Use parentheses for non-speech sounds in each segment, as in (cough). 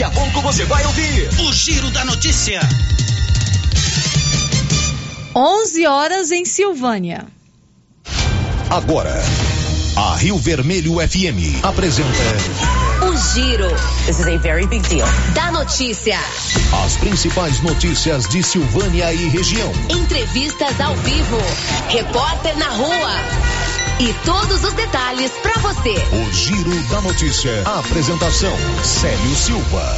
Daqui a pouco você vai ouvir o Giro da Notícia. 11 horas em Silvânia. Agora, a Rio Vermelho FM apresenta. O Giro. This is a very big deal. Da notícia. As principais notícias de Silvânia e região. Entrevistas ao vivo. Repórter na rua. E todos os detalhes para você. O Giro da Notícia. A apresentação: Célio Silva.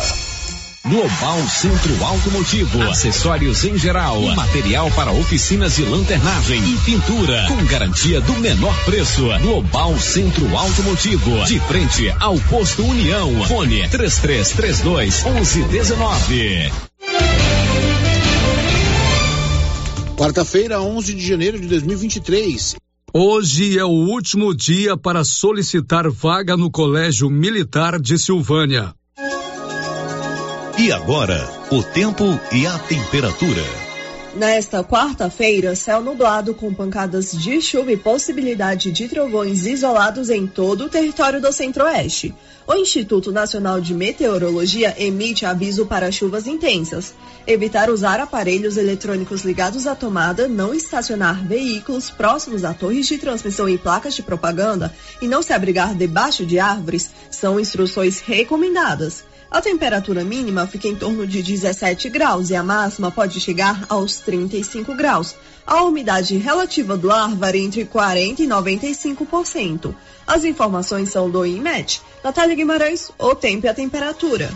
Global Centro Automotivo, acessórios em geral, material para oficinas de lanternagem e pintura, com garantia do menor preço. Global Centro Automotivo, de frente ao posto União. Fone 3332 1119. Quarta-feira, 11 de janeiro de 2023. Hoje é o último dia para solicitar vaga no Colégio Militar de Silvânia. E agora, o tempo e a temperatura. Nesta quarta-feira, céu nublado com pancadas de chuva e possibilidade de trovões isolados em todo o território do Centro-Oeste. O Instituto Nacional de Meteorologia emite aviso para chuvas intensas. Evitar usar aparelhos eletrônicos ligados à tomada, não estacionar veículos próximos a torres de transmissão e placas de propaganda e não se abrigar debaixo de árvores são instruções recomendadas. A temperatura mínima fica em torno de 17 graus e a máxima pode chegar aos 35 graus. A umidade relativa do ar varia entre 40% e 95%. As informações são do IMET. Natália Guimarães, o tempo e a temperatura.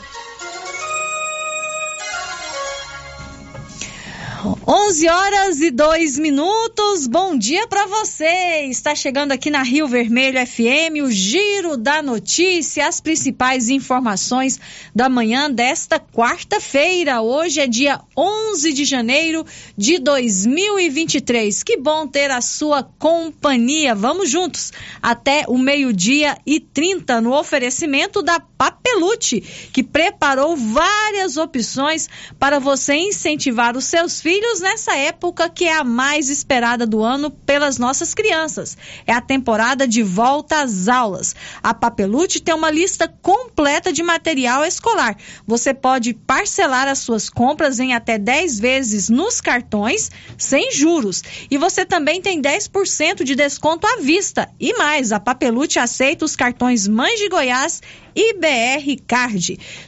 11 horas e 2 minutos. Bom dia para você. Está chegando aqui na Rio Vermelho FM o giro da notícia, as principais informações da manhã desta quarta-feira. Hoje é dia 11 de janeiro de 2023. Que bom ter a sua companhia. Vamos juntos até o meio-dia e 30 no oferecimento da Papelute, que preparou várias opções para você incentivar os seus filhos nessa época que é a mais esperada do ano pelas nossas crianças. É a temporada de volta às aulas. A Papelute tem uma lista completa de material escolar. Você pode parcelar as suas compras em até 10 vezes nos cartões, sem juros. E você também tem 10% de desconto à vista. E mais, a Papelute aceita os cartões Mães de Goiás e BR Card.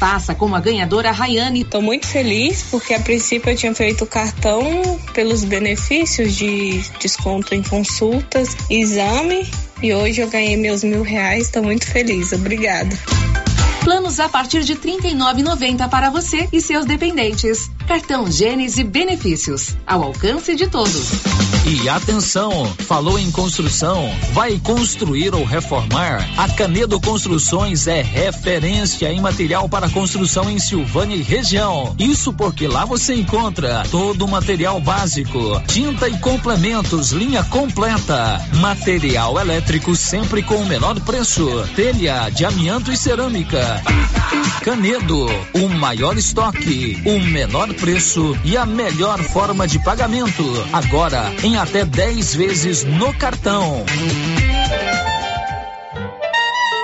Faça como a ganhadora Rayane. Estou muito feliz porque a princípio eu tinha feito o cartão pelos benefícios de desconto em consultas, exame e hoje eu ganhei meus mil reais. Estou muito feliz. Obrigada. Planos a partir de R$ 39,90 para você e seus dependentes. Cartão Gênese Benefícios, ao alcance de todos. E atenção, falou em construção, vai construir ou reformar? A Canedo Construções é referência em material para construção em Silvânia e região. Isso porque lá você encontra todo o material básico, tinta e complementos, linha completa, material elétrico sempre com o menor preço, telha de amianto e cerâmica. Canedo, o maior estoque, o menor preço e a melhor forma de pagamento. Agora em até 10 vezes no cartão.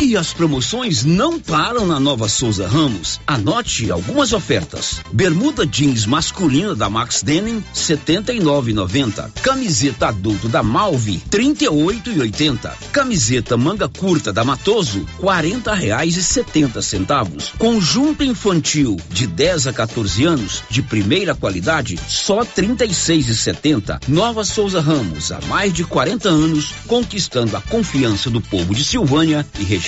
E as promoções não param na Nova Souza Ramos. Anote algumas ofertas. Bermuda jeans masculina da Max Denim, 79,90. Camiseta adulto da Malve, 38,80. Camiseta manga curta da Matoso, 40 reais e 70 centavos. Conjunto infantil de 10 a 14 anos, de primeira qualidade, só 36,70. Nova Souza Ramos, há mais de 40 anos, conquistando a confiança do povo de Silvânia e região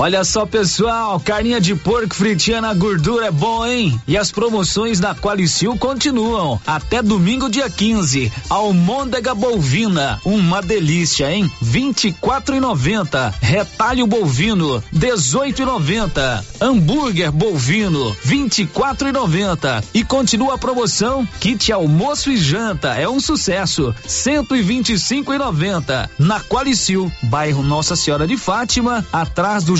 Olha só, pessoal, carninha de porco fritinha na gordura é bom, hein? E as promoções da Qualicil continuam até domingo, dia 15. Almôndega bovina, uma delícia, hein? 24,90. Retalho bovino, 18,90. Hambúrguer bovino, 24,90. E continua a promoção kit almoço e janta, é um sucesso, 125,90. Na Qualicil, bairro Nossa Senhora de Fátima, atrás do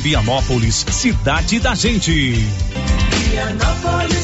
Vianópolis, cidade da gente. Vianópolis,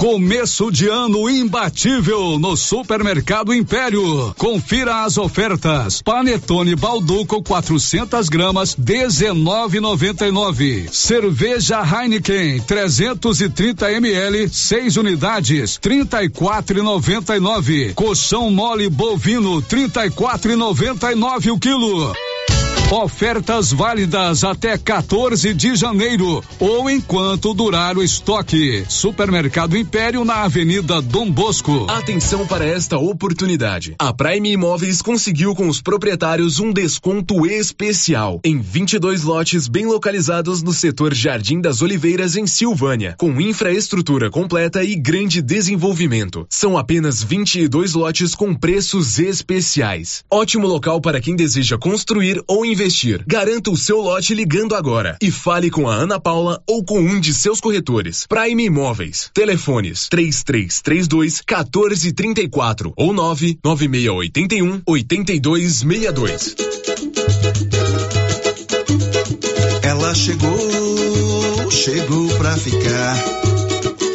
Começo de ano imbatível no Supermercado Império. Confira as ofertas. Panetone Balduco 400 gramas 19,99. Cerveja Heineken 330 ml 6 unidades 34,99. Colchão mole bovino 34,99 o quilo. Ofertas válidas até 14 de janeiro ou enquanto durar o estoque. Supermercado Império na Avenida Dom Bosco. Atenção para esta oportunidade. A Prime Imóveis conseguiu com os proprietários um desconto especial em 22 lotes bem localizados no setor Jardim das Oliveiras em Silvânia, com infraestrutura completa e grande desenvolvimento. São apenas 22 lotes com preços especiais. Ótimo local para quem deseja construir ou investir investir. Garanta o seu lote ligando agora e fale com a Ana Paula ou com um de seus corretores. Prime Imóveis. Telefones 3332 1434 ou 99681 8262. Ela chegou, chegou pra ficar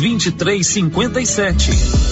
2357.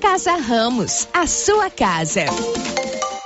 Casa Ramos, a sua casa.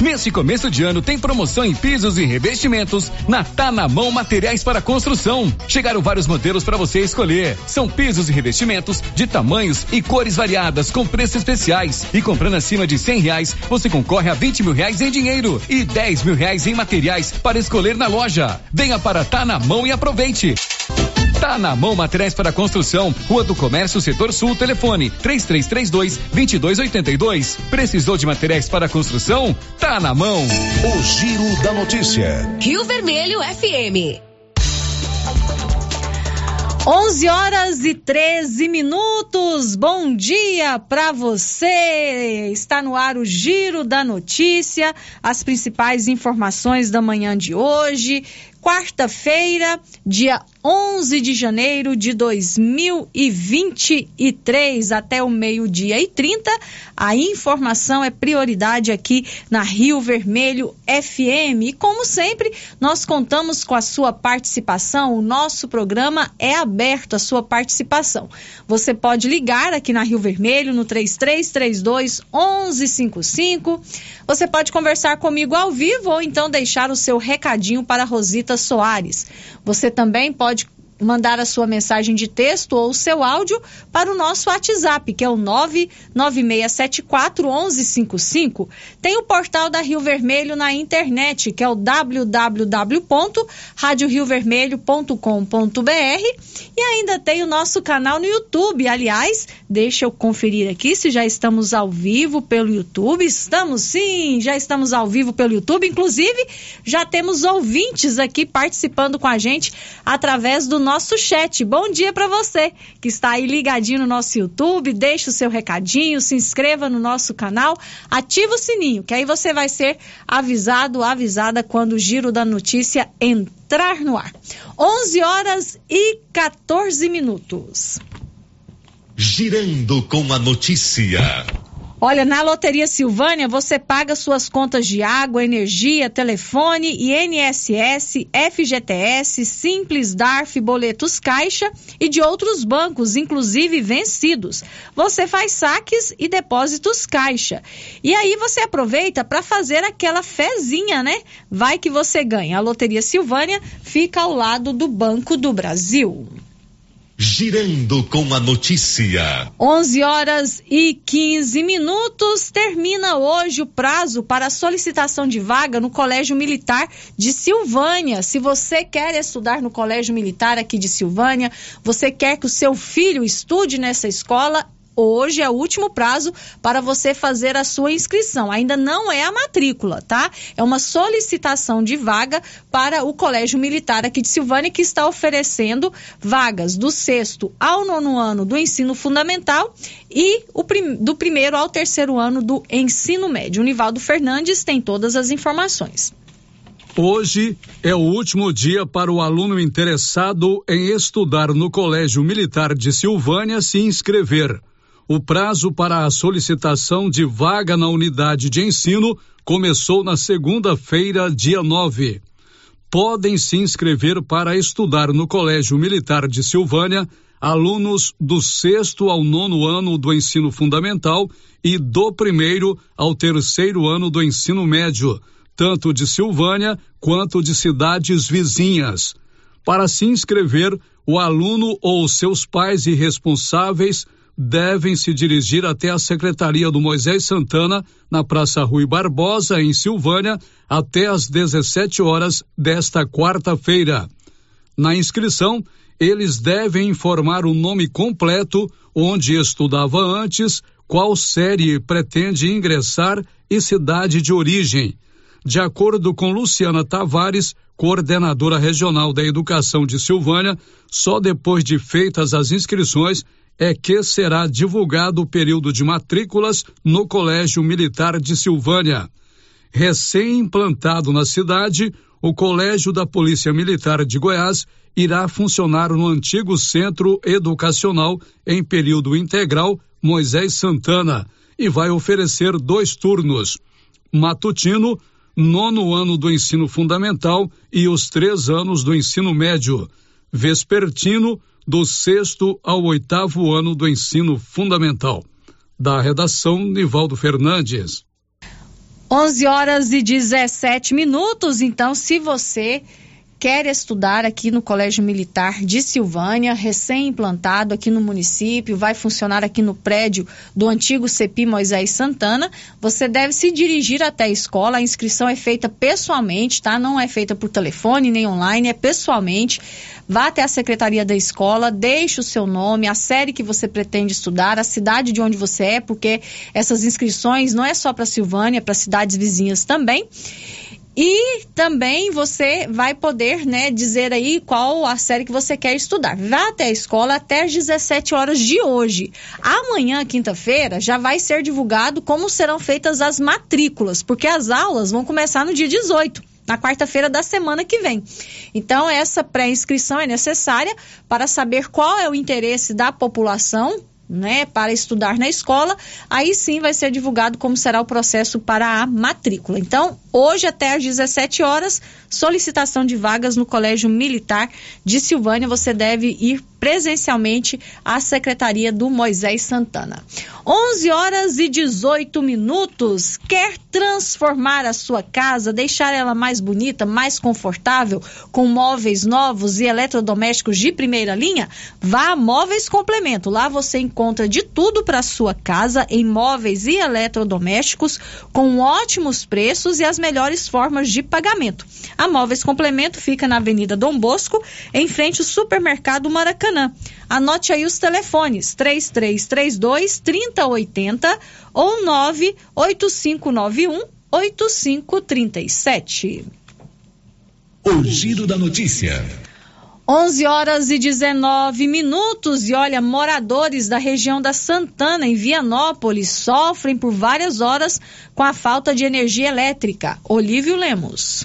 Nesse começo de ano tem promoção em pisos e revestimentos na Tá na Mão Materiais para Construção. Chegaram vários modelos para você escolher. São pisos e revestimentos de tamanhos e cores variadas com preços especiais. E comprando acima de cem reais, você concorre a 20 mil reais em dinheiro e 10 mil reais em materiais para escolher na loja. Venha para Tá na Mão e aproveite. Tá na mão materiais para construção. Rua do Comércio, Setor Sul, telefone 3332 2282. Precisou de materiais para construção? Tá na mão. O Giro da Notícia. Rio Vermelho FM. 11 horas e 13 minutos. Bom dia para você. Está no ar o Giro da Notícia, as principais informações da manhã de hoje. Quarta-feira, dia 11 de janeiro de 2023, até o meio-dia e 30. A informação é prioridade aqui na Rio Vermelho FM. E como sempre, nós contamos com a sua participação. O nosso programa é aberto à sua participação. Você pode ligar aqui na Rio Vermelho no 3332 1155. Você pode conversar comigo ao vivo ou então deixar o seu recadinho para Rosita Soares. Você também pode mandar a sua mensagem de texto ou o seu áudio para o nosso WhatsApp, que é o 99674 1155. Tem o portal da Rio Vermelho na internet, que é o www.radioriovermelho.com.br e ainda tem o nosso canal no YouTube. Aliás, deixa eu conferir aqui se já estamos ao vivo pelo YouTube. Estamos sim, já estamos ao vivo pelo YouTube. Inclusive, já temos ouvintes aqui participando com a gente através do nosso chat. Bom dia para você que está aí ligadinho no nosso YouTube. Deixa o seu recadinho, se inscreva no nosso canal, ativa o sininho, que aí você vai ser avisado, avisada quando o giro da notícia entrar no ar. 11 horas e 14 minutos. Girando com a notícia. Olha, na Loteria Silvânia você paga suas contas de água, energia, telefone, INSS, FGTS, Simples, DARF, boletos Caixa e de outros bancos, inclusive vencidos. Você faz saques e depósitos Caixa. E aí você aproveita para fazer aquela fezinha, né? Vai que você ganha. A Loteria Silvânia fica ao lado do Banco do Brasil. Girando com a notícia. 11 horas e 15 minutos. Termina hoje o prazo para solicitação de vaga no Colégio Militar de Silvânia. Se você quer estudar no Colégio Militar aqui de Silvânia, você quer que o seu filho estude nessa escola, Hoje é o último prazo para você fazer a sua inscrição. Ainda não é a matrícula, tá? É uma solicitação de vaga para o Colégio Militar aqui de Silvânia, que está oferecendo vagas do sexto ao nono ano do ensino fundamental e prim do primeiro ao terceiro ano do ensino médio. O Nivaldo Fernandes tem todas as informações. Hoje é o último dia para o aluno interessado em estudar no Colégio Militar de Silvânia se inscrever. O prazo para a solicitação de vaga na unidade de ensino começou na segunda-feira, dia 9. Podem se inscrever para estudar no Colégio Militar de Silvânia alunos do sexto ao nono ano do ensino fundamental e do primeiro ao terceiro ano do ensino médio, tanto de Silvânia quanto de cidades vizinhas. Para se inscrever, o aluno ou seus pais e responsáveis devem se dirigir até a Secretaria do Moisés Santana, na Praça Rui Barbosa, em Silvânia, até às 17 horas desta quarta-feira. Na inscrição, eles devem informar o nome completo, onde estudava antes, qual série pretende ingressar e cidade de origem. De acordo com Luciana Tavares, coordenadora regional da Educação de Silvânia, só depois de feitas as inscrições é que será divulgado o período de matrículas no Colégio Militar de Silvânia. Recém-implantado na cidade, o Colégio da Polícia Militar de Goiás irá funcionar no antigo Centro Educacional em período integral Moisés Santana e vai oferecer dois turnos: matutino, nono ano do ensino fundamental e os três anos do ensino médio, vespertino, do sexto ao oitavo ano do ensino fundamental. Da redação, Nivaldo Fernandes. 11 horas e 17 minutos. Então, se você quer estudar aqui no Colégio Militar de Silvânia, recém-implantado aqui no município, vai funcionar aqui no prédio do antigo CEPI Moisés Santana, você deve se dirigir até a escola. A inscrição é feita pessoalmente, tá? Não é feita por telefone nem online, é pessoalmente. Vá até a secretaria da escola, deixe o seu nome, a série que você pretende estudar, a cidade de onde você é, porque essas inscrições não é só para Silvânia, é para cidades vizinhas também. E também você vai poder, né, dizer aí qual a série que você quer estudar. Vá até a escola até às 17 horas de hoje. Amanhã, quinta-feira, já vai ser divulgado como serão feitas as matrículas, porque as aulas vão começar no dia 18 na quarta-feira da semana que vem. Então, essa pré-inscrição é necessária para saber qual é o interesse da população né, para estudar na escola, aí sim vai ser divulgado como será o processo para a matrícula. Então, hoje até às 17 horas, solicitação de vagas no Colégio Militar de Silvânia, você deve ir presencialmente à Secretaria do Moisés Santana. 11 horas e 18 minutos. Quer transformar a sua casa, deixar ela mais bonita, mais confortável, com móveis novos e eletrodomésticos de primeira linha? Vá a Móveis Complemento. Lá você encontra de tudo para sua casa em móveis e eletrodomésticos com ótimos preços e as melhores formas de pagamento. A Móveis Complemento fica na Avenida Dom Bosco, em frente ao Supermercado Maracanã. Anote aí os telefones: 3332 3080 ou 98591 8537. O Giro da Notícia. 11 horas e 19 minutos. E olha, moradores da região da Santana, em Vianópolis, sofrem por várias horas com a falta de energia elétrica. Olívio Lemos.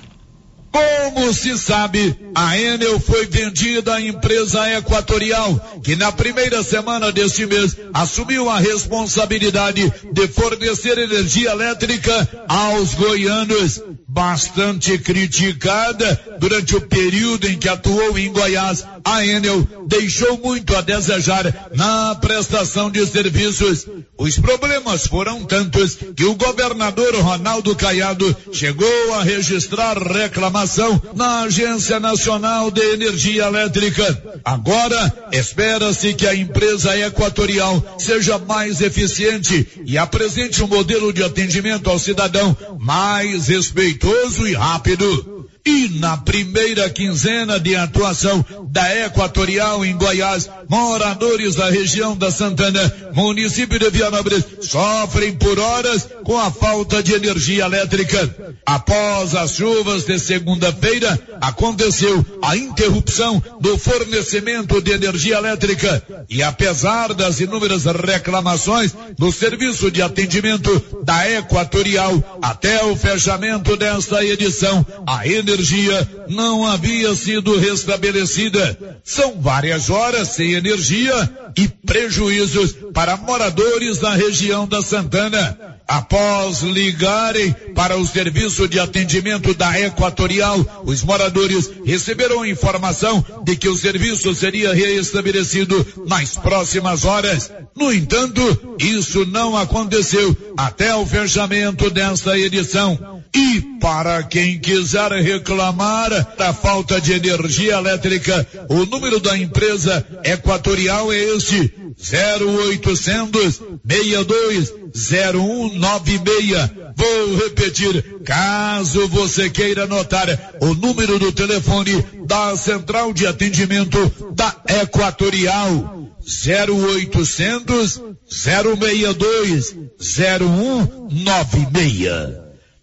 Como se sabe, a Enel foi vendida à empresa equatorial, que na primeira semana deste mês assumiu a responsabilidade de fornecer energia elétrica aos goianos. Bastante criticada durante o período em que atuou em Goiás, a Enel deixou muito a desejar na prestação de serviços. Os problemas foram tantos que o governador Ronaldo Caiado chegou a registrar reclamações na Agência Nacional de Energia Elétrica. Agora, espera-se que a empresa equatorial seja mais eficiente e apresente um modelo de atendimento ao cidadão mais respeitoso e rápido. E na primeira quinzena de atuação da Equatorial em Goiás, moradores da região da Santana, município de Vianópolis, sofrem por horas com a falta de energia elétrica. Após as chuvas de segunda-feira, aconteceu a interrupção do fornecimento de energia elétrica. E apesar das inúmeras reclamações do serviço de atendimento da Equatorial até o fechamento desta edição, a energia energia não havia sido restabelecida. São várias horas sem energia e prejuízos para moradores da região da Santana. Após ligarem para o serviço de atendimento da Equatorial, os moradores receberam informação de que o serviço seria reestabelecido nas próximas horas. No entanto, isso não aconteceu até o fechamento desta edição. E para quem quiser reclamar da falta de energia elétrica, o número da empresa Equatorial é este: 0800 62 0196. Vou repetir, caso você queira anotar o número do telefone da central de atendimento da Equatorial. 0800 062 0196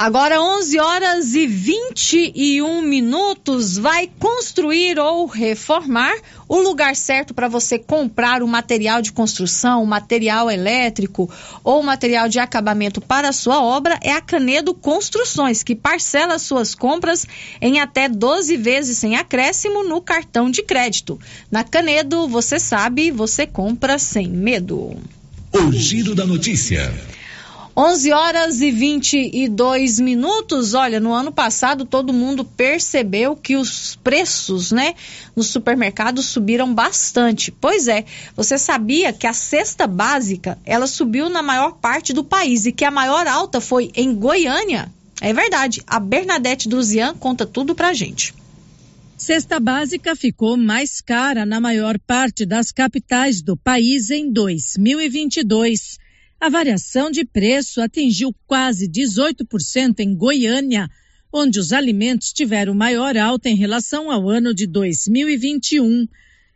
Agora 11 horas e 21 minutos. Vai construir ou reformar? O lugar certo para você comprar o material de construção, o material elétrico ou material de acabamento para a sua obra é a Canedo Construções, que parcela suas compras em até 12 vezes sem acréscimo no cartão de crédito. Na Canedo, você sabe, você compra sem medo. O giro da notícia. 11 horas e 22 minutos. Olha, no ano passado todo mundo percebeu que os preços, né, nos supermercados subiram bastante. Pois é, você sabia que a cesta básica, ela subiu na maior parte do país e que a maior alta foi em Goiânia? É verdade. A Bernadette Druzian conta tudo pra gente. Cesta básica ficou mais cara na maior parte das capitais do país em 2022. A variação de preço atingiu quase 18% em Goiânia, onde os alimentos tiveram maior alta em relação ao ano de 2021.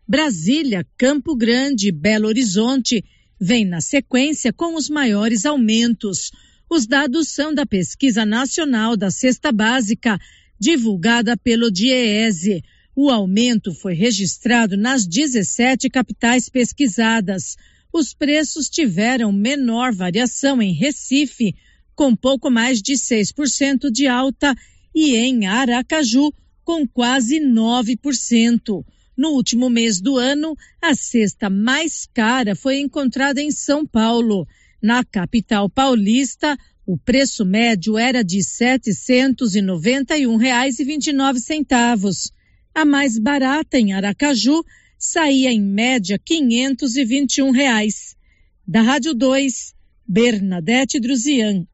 Brasília, Campo Grande e Belo Horizonte vêm na sequência com os maiores aumentos. Os dados são da Pesquisa Nacional da Cesta Básica, divulgada pelo DIEESE. O aumento foi registrado nas 17 capitais pesquisadas os preços tiveram menor variação em Recife, com pouco mais de 6% de alta, e em Aracaju, com quase 9%. No último mês do ano, a cesta mais cara foi encontrada em São Paulo. Na capital paulista, o preço médio era de R$ 791,29. A mais barata em Aracaju saía em média 521 reais. Da Rádio 2, Bernadette Druzian.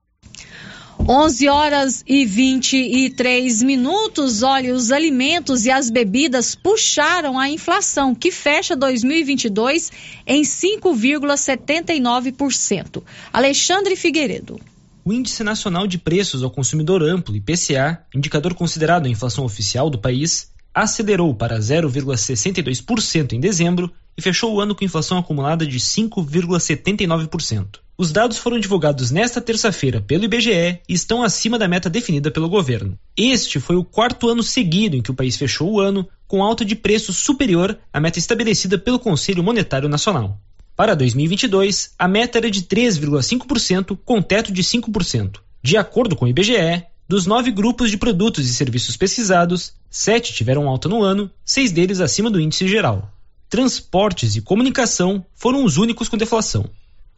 11 horas e 23 minutos. Olha, os alimentos e as bebidas puxaram a inflação, que fecha 2022 em 5,79%. Alexandre Figueiredo. O Índice Nacional de Preços ao Consumidor Amplo, IPCA, indicador considerado a inflação oficial do país, acelerou para 0,62% em dezembro e fechou o ano com inflação acumulada de 5,79%. Os dados foram divulgados nesta terça-feira pelo IBGE e estão acima da meta definida pelo governo. Este foi o quarto ano seguido em que o país fechou o ano com alta de preço superior à meta estabelecida pelo Conselho Monetário Nacional. Para 2022, a meta era de 3,5%, com teto de 5%. De acordo com o IBGE, dos nove grupos de produtos e serviços pesquisados, sete tiveram alta no ano, seis deles acima do índice geral. Transportes e comunicação foram os únicos com deflação.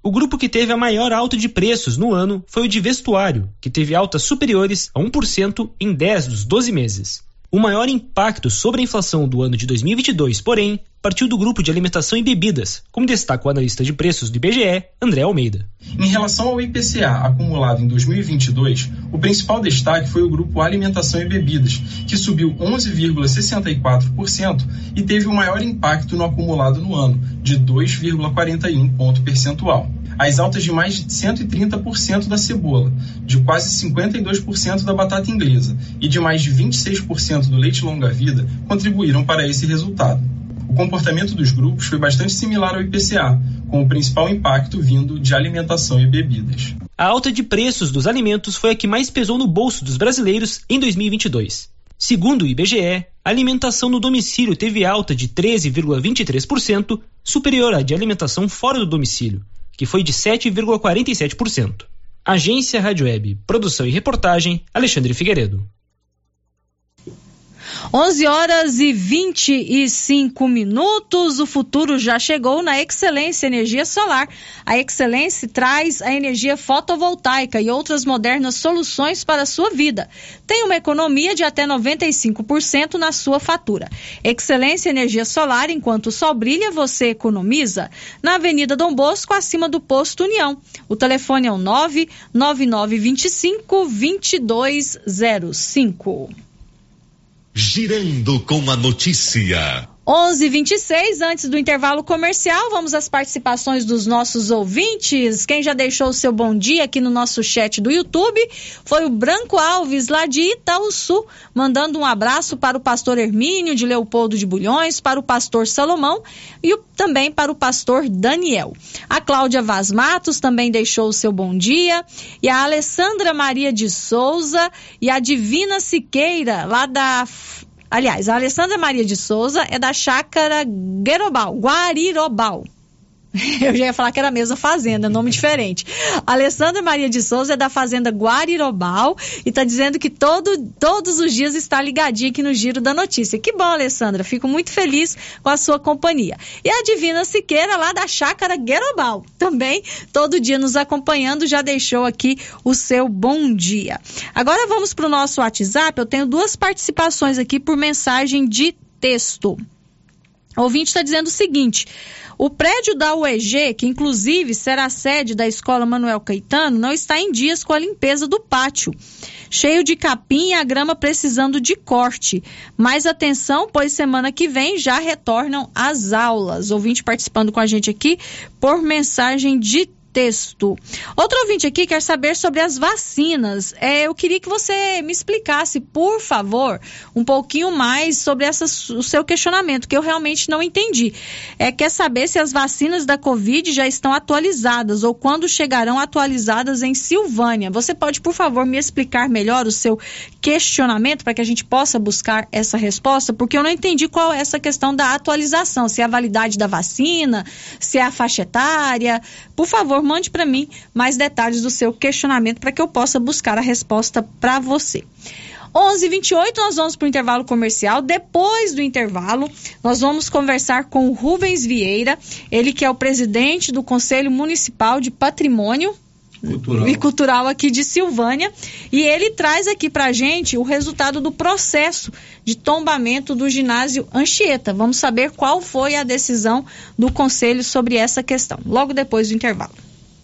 O grupo que teve a maior alta de preços no ano foi o de vestuário, que teve altas superiores a 1% em 10 dos 12 meses. O maior impacto sobre a inflação do ano de 2022, porém, partiu do grupo de alimentação e bebidas, como destaca o analista de preços do IBGE, André Almeida. Em relação ao IPCA acumulado em 2022, o principal destaque foi o grupo alimentação e bebidas, que subiu 11,64% e teve o maior impacto no acumulado no ano, de 2,41 ponto percentual as altas de mais de 130% da cebola, de quase 52% da batata inglesa e de mais de 26% do leite longa-vida contribuíram para esse resultado. O comportamento dos grupos foi bastante similar ao IPCA, com o principal impacto vindo de alimentação e bebidas. A alta de preços dos alimentos foi a que mais pesou no bolso dos brasileiros em 2022. Segundo o IBGE, a alimentação no domicílio teve alta de 13,23%, superior à de alimentação fora do domicílio, que foi de 7,47%. Agência Rádio Web, produção e reportagem, Alexandre Figueiredo. 11 horas e 25 minutos. O futuro já chegou na Excelência Energia Solar. A Excelência traz a energia fotovoltaica e outras modernas soluções para a sua vida. Tem uma economia de até 95% na sua fatura. Excelência Energia Solar, enquanto o sol brilha, você economiza. Na Avenida Dom Bosco, acima do posto União. O telefone é o 99925 2205. Girando com a notícia. 11:26 antes do intervalo comercial, vamos às participações dos nossos ouvintes. Quem já deixou o seu bom dia aqui no nosso chat do YouTube foi o Branco Alves, lá de Itaúsu, mandando um abraço para o pastor Hermínio de Leopoldo de Bulhões, para o pastor Salomão e também para o pastor Daniel. A Cláudia Vaz Matos também deixou o seu bom dia e a Alessandra Maria de Souza e a Divina Siqueira, lá da Aliás, a Alessandra Maria de Souza é da chácara Guerobal, Guarirobal. (laughs) Eu já ia falar que era a mesma fazenda, nome diferente. Alessandra Maria de Souza é da fazenda Guarirobal e está dizendo que todo, todos os dias está ligadinha aqui no Giro da Notícia. Que bom, Alessandra. Fico muito feliz com a sua companhia. E a Divina Siqueira, lá da chácara Guerobal, também todo dia nos acompanhando, já deixou aqui o seu bom dia. Agora vamos para o nosso WhatsApp. Eu tenho duas participações aqui por mensagem de texto. O ouvinte está dizendo o seguinte: o prédio da UEG, que inclusive será sede da Escola Manuel Caetano, não está em dias com a limpeza do pátio. Cheio de capim e a grama precisando de corte. Mais atenção, pois semana que vem já retornam as aulas. Ouvinte participando com a gente aqui por mensagem de texto. Outro ouvinte aqui quer saber sobre as vacinas. É, eu queria que você me explicasse, por favor, um pouquinho mais sobre essa, o seu questionamento, que eu realmente não entendi. É, quer saber se as vacinas da Covid já estão atualizadas ou quando chegarão atualizadas em Silvânia. Você pode, por favor, me explicar melhor o seu questionamento para que a gente possa buscar essa resposta? Porque eu não entendi qual é essa questão da atualização, se é a validade da vacina, se é a faixa etária. Por favor, favor, mande para mim mais detalhes do seu questionamento para que eu possa buscar a resposta para você. 11:28 nós vamos para o intervalo comercial. Depois do intervalo, nós vamos conversar com o Rubens Vieira, ele que é o presidente do Conselho Municipal de Patrimônio Cultural. e cultural aqui de Silvânia. E ele traz aqui para gente o resultado do processo de tombamento do ginásio Anchieta. Vamos saber qual foi a decisão do conselho sobre essa questão, logo depois do intervalo.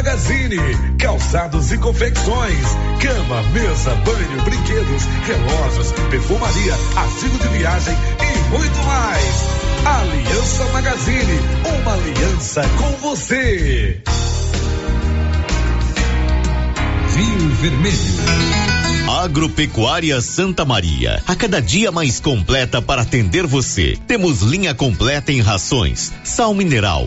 Magazine, calçados e confecções, cama, mesa, banho, brinquedos, relógios, perfumaria, artigo de viagem e muito mais. Aliança Magazine, uma aliança com você. Rio Vermelho. Agropecuária Santa Maria, a cada dia mais completa para atender você. Temos linha completa em rações, sal mineral,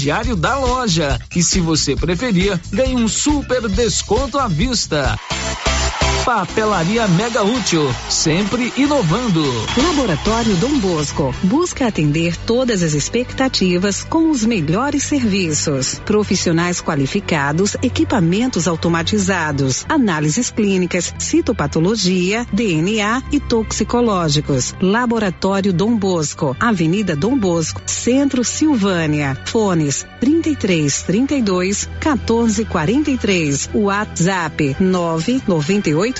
crediário da loja. E se você preferir, ganhe um super desconto à vista. Papelaria Mega Útil, sempre inovando. Laboratório Dom Bosco busca atender todas as expectativas com os melhores serviços. Profissionais qualificados, equipamentos automatizados, análises clínicas, citopatologia, DNA e toxicológicos. Laboratório Dom Bosco, Avenida Dom Bosco, Centro Silvânia. Fones 33 32 14 43. WhatsApp 998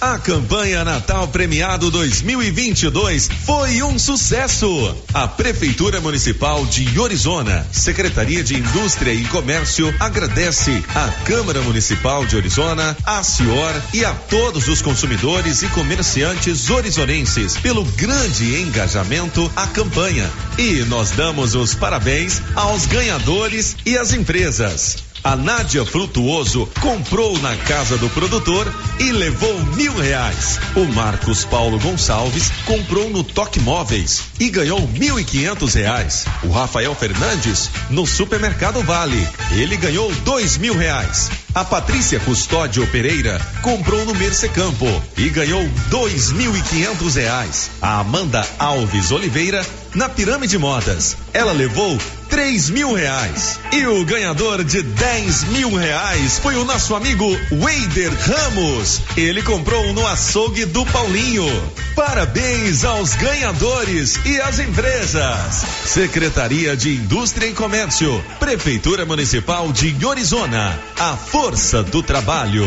A campanha Natal Premiado 2022 foi um sucesso. A Prefeitura Municipal de Orizona, Secretaria de Indústria e Comércio agradece à Câmara Municipal de Orizona, à Cior e a todos os consumidores e comerciantes orizonenses pelo grande engajamento à campanha. E nós damos os parabéns aos ganhadores e às empresas. A Nádia Frutuoso comprou na casa do produtor e levou mil reais. O Marcos Paulo Gonçalves comprou no Toque Móveis e ganhou mil e quinhentos reais. O Rafael Fernandes no Supermercado Vale. Ele ganhou dois mil reais. A Patrícia Custódio Pereira comprou no Mercecampo e ganhou dois mil e quinhentos reais. A Amanda Alves Oliveira na Pirâmide Modas. Ela levou três mil reais. E o ganhador de dez mil reais foi o nosso amigo Weider Ramos. Ele comprou no açougue do Paulinho. Parabéns aos ganhadores e às empresas. Secretaria de Indústria e Comércio, Prefeitura Municipal de Orizona. A força do trabalho.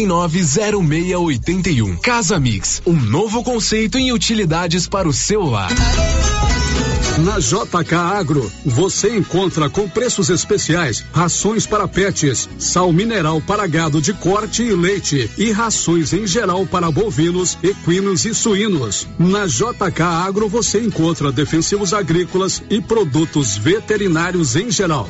999990681. Casa Mix, um novo conceito em utilidades para o seu lar. Na JK Agro, você encontra com preços especiais rações para pets, sal mineral para gado de corte e leite e rações em geral para bovinos, equinos e suínos. Na JK Agro você encontra defensivos agrícolas e produtos veterinários em geral.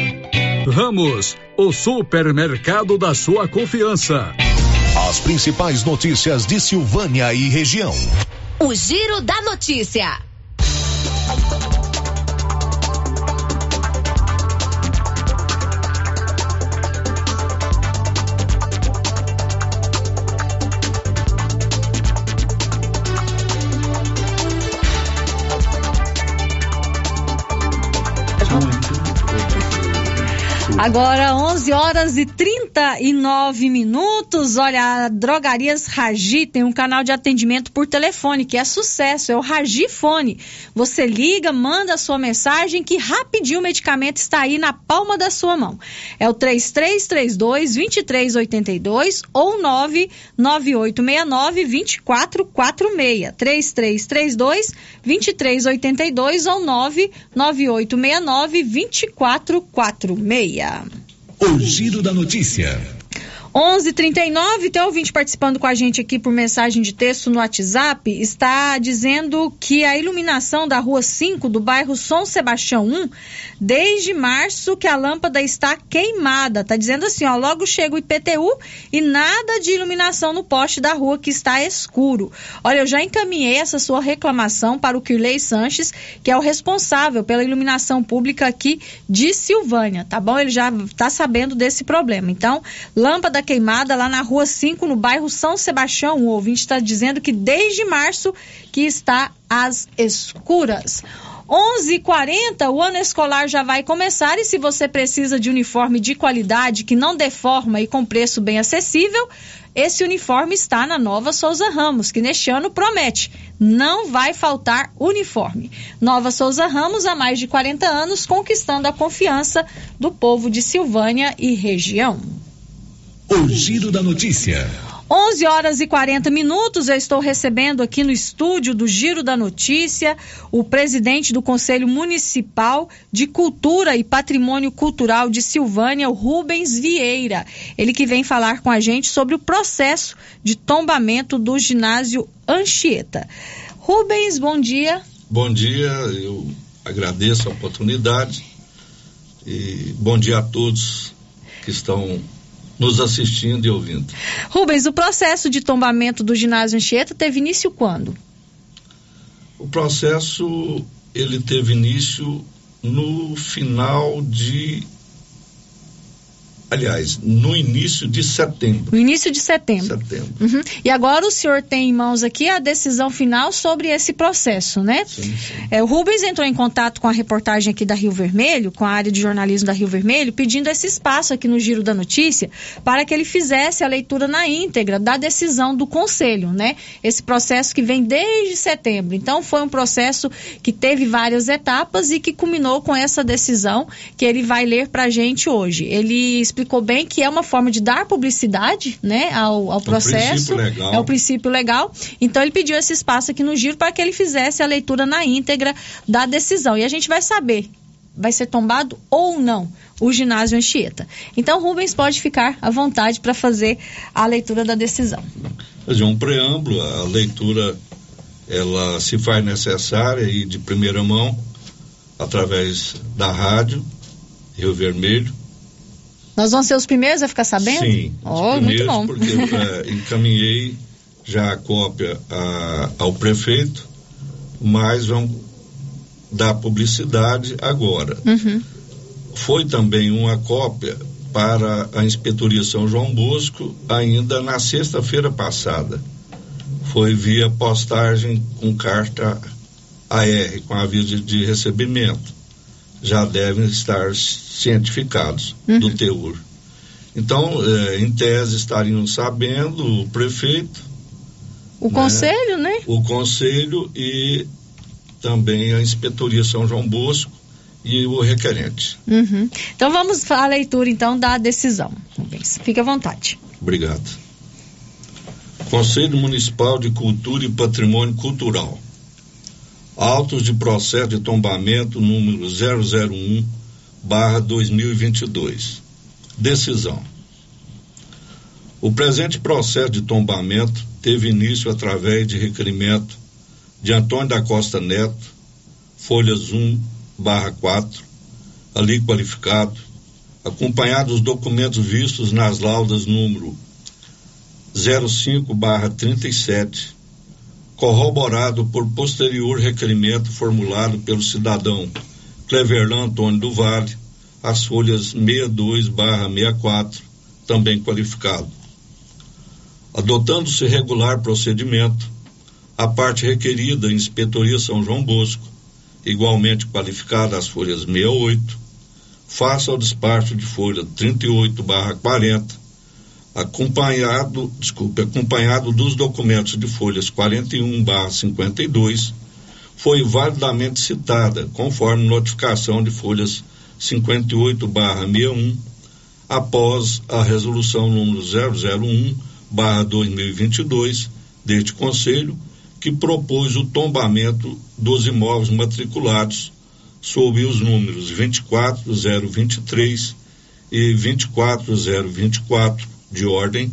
Ramos, o supermercado da sua confiança. As principais notícias de Silvânia e região. O Giro da Notícia. Agora 11 horas e 39 minutos. Olha, a Drogarias Ragi tem um canal de atendimento por telefone que é sucesso, é o Ragi Fone. Você liga, manda a sua mensagem que rapidinho o medicamento está aí na palma da sua mão. É o 3332 2382 ou 99869 2446. 3332 2382 ou 99869 2446. O Giro da Notícia. 11:39 tem ouvinte participando com a gente aqui por mensagem de texto no WhatsApp, está dizendo que a iluminação da Rua 5 do bairro São Sebastião 1, desde março que a lâmpada está queimada. Tá dizendo assim, ó, logo chega o IPTU e nada de iluminação no poste da rua que está escuro. Olha, eu já encaminhei essa sua reclamação para o Kirley Sanches, que é o responsável pela iluminação pública aqui de Silvânia, tá bom? Ele já está sabendo desse problema. Então, lâmpada queimada lá na rua 5, no bairro São Sebastião. O ouvinte está dizendo que desde março que está às escuras. 11:40 o ano escolar já vai começar e se você precisa de uniforme de qualidade que não deforma e com preço bem acessível, esse uniforme está na Nova Souza Ramos, que neste ano promete, não vai faltar uniforme. Nova Souza Ramos há mais de 40 anos conquistando a confiança do povo de Silvânia e região. O Giro da Notícia. 11 horas e 40 minutos, eu estou recebendo aqui no estúdio do Giro da Notícia o presidente do Conselho Municipal de Cultura e Patrimônio Cultural de Silvânia, o Rubens Vieira. Ele que vem falar com a gente sobre o processo de tombamento do ginásio Anchieta. Rubens, bom dia. Bom dia, eu agradeço a oportunidade e bom dia a todos que estão nos assistindo e ouvindo. Rubens, o processo de tombamento do ginásio Anchieta teve início quando? O processo ele teve início no final de aliás, no início de setembro. No início de setembro. Setembro. Uhum. E agora o senhor tem em mãos aqui a decisão final sobre esse processo, né? Sim, sim. É, o Rubens entrou em contato com a reportagem aqui da Rio Vermelho, com a área de jornalismo da Rio Vermelho, pedindo esse espaço aqui no Giro da Notícia para que ele fizesse a leitura na íntegra da decisão do Conselho, né? Esse processo que vem desde setembro. Então, foi um processo que teve várias etapas e que culminou com essa decisão que ele vai ler para a gente hoje. Ele explicou bem que é uma forma de dar publicidade né, ao, ao processo. princípio legal. É o princípio legal. Então ele pediu esse espaço aqui no giro para que ele fizesse a leitura na íntegra da decisão. E a gente vai saber. Vai ser tombado ou não o ginásio Anchieta. Então, Rubens pode ficar à vontade para fazer a leitura da decisão. Fazer um preâmbulo, a leitura ela se faz necessária e de primeira mão através da rádio Rio Vermelho Nós vamos ser os primeiros a ficar sabendo? Sim, Oh, muito bom. porque eh, (laughs) encaminhei já a cópia a- ao prefeito, mas vamos dar publicidade agora. Uhum. Foi também uma cópia para a Inspetoria São João Bosco ainda na sexta-feira passada. Foi via postagem com carta AR, com aviso de recebimento. Já devem estar cientificados do Uhum. teor. Então, eh, em tese, estariam sabendo o prefeito, O conselho, né? o conselho e também a Inspetoria São João Bosco e o requerente. Uhum. Então vamos à leitura então da decisão. Fique à vontade. Obrigado. Conselho Municipal de Cultura e Patrimônio Cultural. Autos de processo de tombamento número 001 barra 2022. Decisão. O presente processo de tombamento teve início através de requerimento de Antônio da Costa Neto, folhas 1 barra 4, ali qualificado, acompanhado dos documentos vistos nas laudas número 05 barra 37, corroborado por posterior requerimento formulado pelo cidadão Cleverlan Antônio do Vale, as folhas 62 barra 64, também qualificado. Adotando-se regular procedimento, a parte requerida em Inspetoria São João Bosco, igualmente qualificada as folhas 68, faça o despacho de folha 38 barra 40, acompanhado, desculpe, acompanhado dos documentos de folhas 41 barra 52, foi validamente citada, conforme notificação de folhas 58 barra 61, após a resolução número 001 barra 2022 deste Conselho, que propôs o tombamento dos imóveis matriculados sob os números 24023 e 24024 de ordem,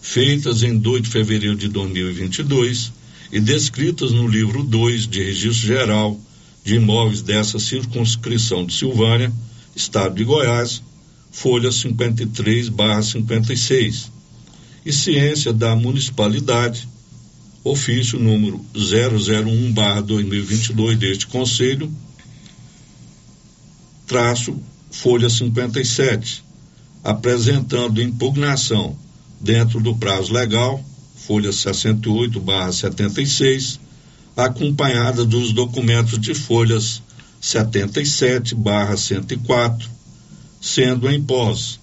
feitas em 2 de fevereiro de 2022 e descritas no livro 2 de Registro Geral de Imóveis dessa circunscrição de Silvânia, Estado de Goiás, folha 53/56. E ciência da municipalidade, ofício número 001/2022 deste conselho, traço folha 57, apresentando impugnação dentro do prazo legal, folha 68/76, acompanhada dos documentos de folhas 77/104, sendo em pós,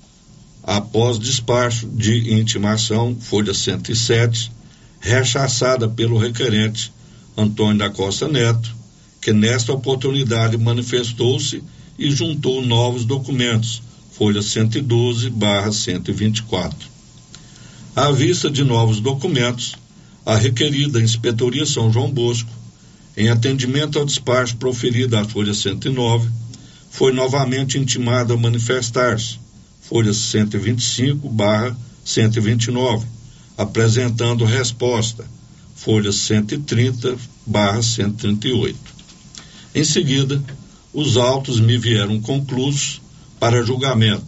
após despacho de intimação, folha 107, rechaçada pelo requerente Antônio da Costa Neto, que nesta oportunidade manifestou-se e juntou novos documentos, folha 112 barra 124. À vista de novos documentos, a requerida Inspetoria São João Bosco, em atendimento ao despacho proferido à folha 109, foi novamente intimada a manifestar-se, folha 125 barra 129, apresentando resposta, folha 130 barra 138. Em seguida, os autos me vieram conclusos para julgamento,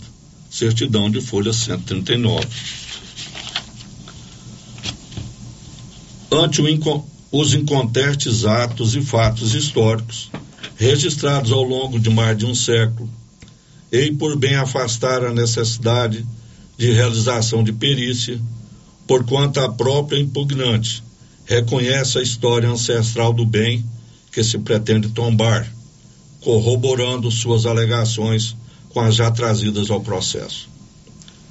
certidão de folha 139. Ante inco os incontestes atos e fatos históricos registrados ao longo de mais de um século, e por bem afastar a necessidade de realização de perícia, porquanto a própria impugnante reconhece a história ancestral do bem que se pretende tombar, corroborando suas alegações com as já trazidas ao processo.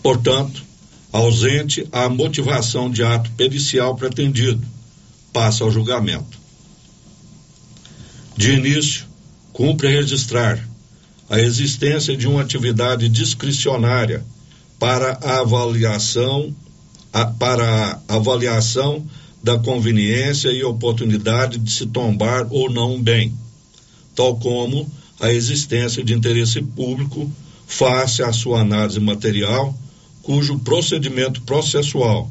Portanto, ausente a motivação de ato pericial pretendido, passa ao julgamento. De início, cumpre registrar a existência de uma atividade discricionária para a avaliação a, para a avaliação da conveniência e oportunidade de se tombar ou não bem, tal como a existência de interesse público face à sua análise material, cujo procedimento processual,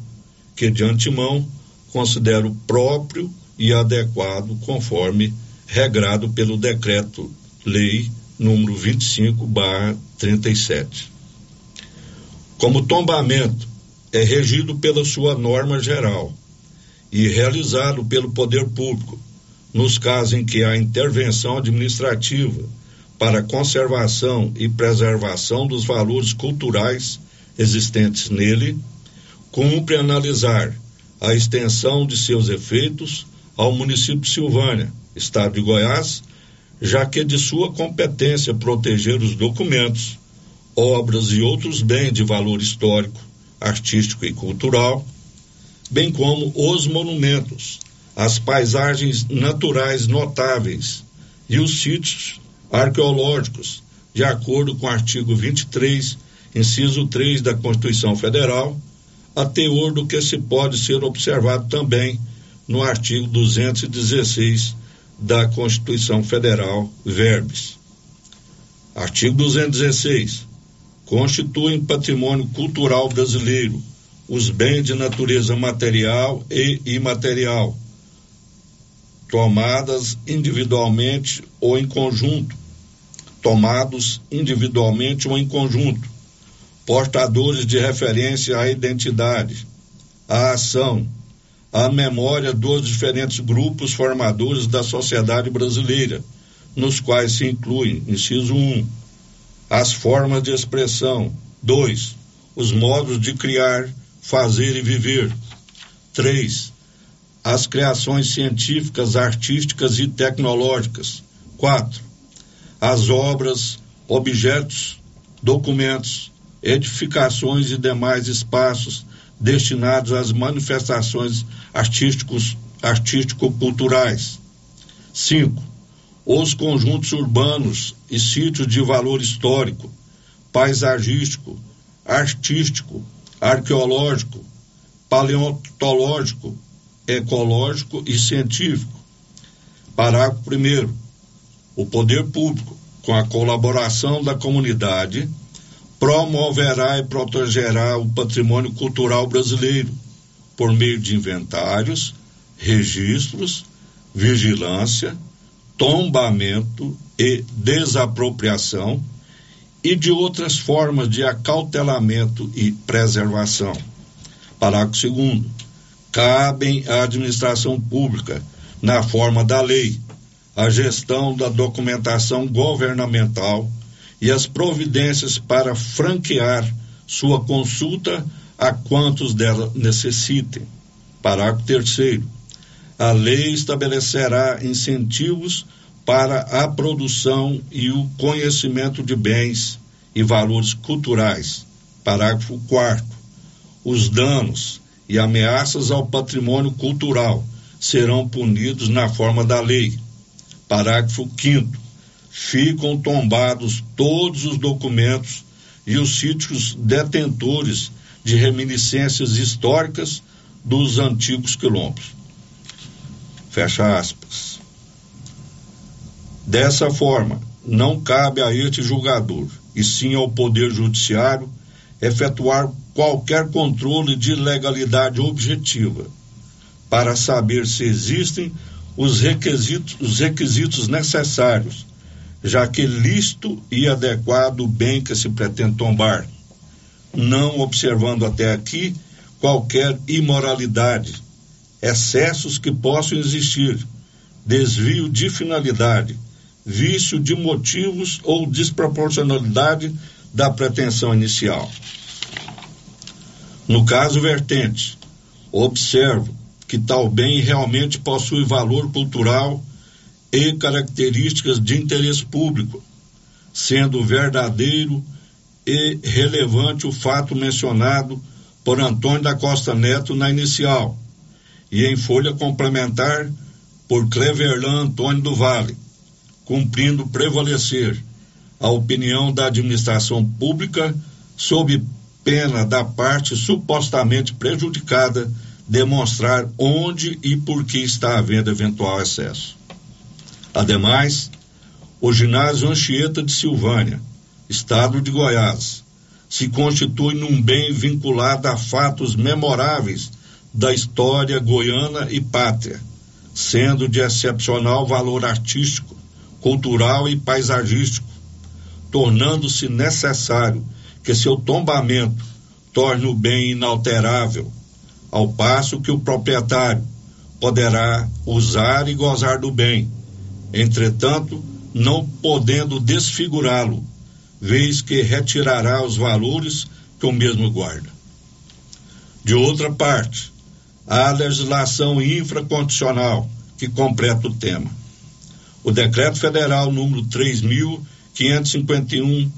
que de antemão considero próprio e adequado conforme regrado pelo decreto lei número 25/37. Como tombamento é regido pela sua norma geral e realizado pelo poder público nos casos em que há intervenção administrativa para conservação e preservação dos valores culturais existentes nele, cumpre analisar a extensão de seus efeitos ao município de Silvânia, estado de Goiás, já que é de sua competência proteger os documentos, obras e outros bens de valor histórico, artístico e cultural, bem como os monumentos, as paisagens naturais notáveis e os sítios arqueológicos, de acordo com o artigo 23, inciso 3 da Constituição Federal, a teor do que se pode ser observado também no artigo 216 da Constituição Federal, verbes. Artigo 216. Constituem patrimônio cultural brasileiro os bens de natureza material e imaterial, tomadas individualmente ou em conjunto, tomados individualmente ou em conjunto, portadores de referência à identidade, à ação, à memória dos diferentes grupos formadores da sociedade brasileira, nos quais se incluem, inciso 1, um, as formas de expressão, 2, os modos de criar, fazer e viver, 3, as criações científicas, artísticas e tecnológicas, 4, as obras, objetos, documentos, edificações e demais espaços destinados às manifestações artísticos, artístico-culturais. 5. Os conjuntos urbanos e sítios de valor histórico, paisagístico, artístico, arqueológico, paleontológico, ecológico e científico. Parágrafo 1. O poder público, com a colaboração da comunidade, promoverá e protegerá o patrimônio cultural brasileiro por meio de inventários, registros, vigilância, tombamento e desapropriação e de outras formas de acautelamento e preservação. Parágrafo 2 cabem à administração pública, na forma da lei, a gestão da documentação governamental e as providências para franquear sua consulta a quantos dela necessitem. Parágrafo 3 a lei estabelecerá incentivos para a produção e o conhecimento de bens e valores culturais. Parágrafo 4 os danos e ameaças ao patrimônio cultural serão punidos na forma da lei. Parágrafo 5 ficam tombados todos os documentos e os sítios detentores de reminiscências históricas dos antigos quilombos. Fecha aspas. Dessa forma, não cabe a este julgador, e sim ao Poder Judiciário, efetuar qualquer controle de legalidade objetiva para saber se existem os requisitos, os requisitos necessários, já que lícito e adequado o bem que se pretende tombar, não observando até aqui qualquer imoralidade, excessos que possam existir, desvio de finalidade, vício de motivos ou desproporcionalidade da pretensão inicial. No caso vertente, observo que tal bem realmente possui valor cultural e características de interesse público, sendo verdadeiro e relevante o fato mencionado por Antônio da Costa Neto na inicial e em folha complementar por Cleverlan Antônio do Vale, cumprindo prevalecer a opinião da administração pública sob pena da parte supostamente prejudicada demonstrar onde e por que está havendo eventual excesso. Ademais, o ginásio Anchieta de Silvânia, estado de Goiás, se constitui num bem vinculado a fatos memoráveis da história goiana e pátria, sendo de excepcional valor artístico, cultural e paisagístico, tornando-se necessário que seu tombamento torne o bem inalterável, ao passo que o proprietário poderá usar e gozar do bem, entretanto, não podendo desfigurá-lo, vez que retirará os valores que o mesmo guarda. De outra parte, há a legislação infracondicional que completa o tema. O Decreto Federal número 3551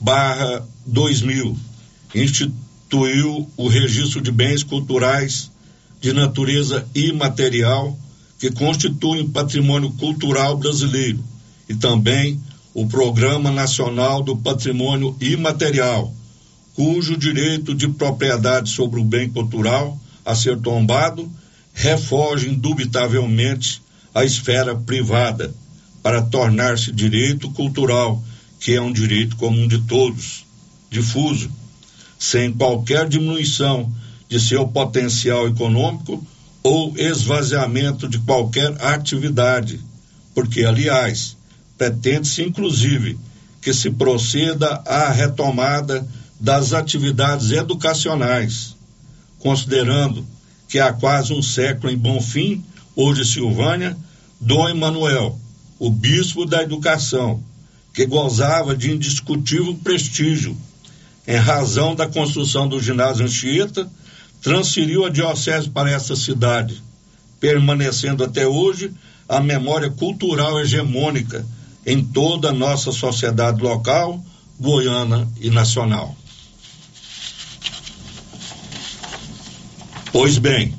barra 2000 instituiu o registro de bens culturais de natureza imaterial que constituem patrimônio cultural brasileiro e também o Programa Nacional do Patrimônio Imaterial, cujo direito de propriedade sobre o bem cultural a ser tombado refoge indubitavelmente a esfera privada para tornar-se direito cultural que é um direito comum de todos, difuso, sem qualquer diminuição de seu potencial econômico ou esvaziamento de qualquer atividade, porque, aliás, pretende-se inclusive que se proceda à retomada das atividades educacionais, considerando que há quase um século em Bonfim, hoje Silvânia, Dom Emanuel, o bispo da educação, que gozava de indiscutível prestígio em razão da construção do ginásio Anchieta, transferiu a diocese para essa cidade, permanecendo até hoje a memória cultural hegemônica em toda a nossa sociedade local, goiana e nacional. Pois bem,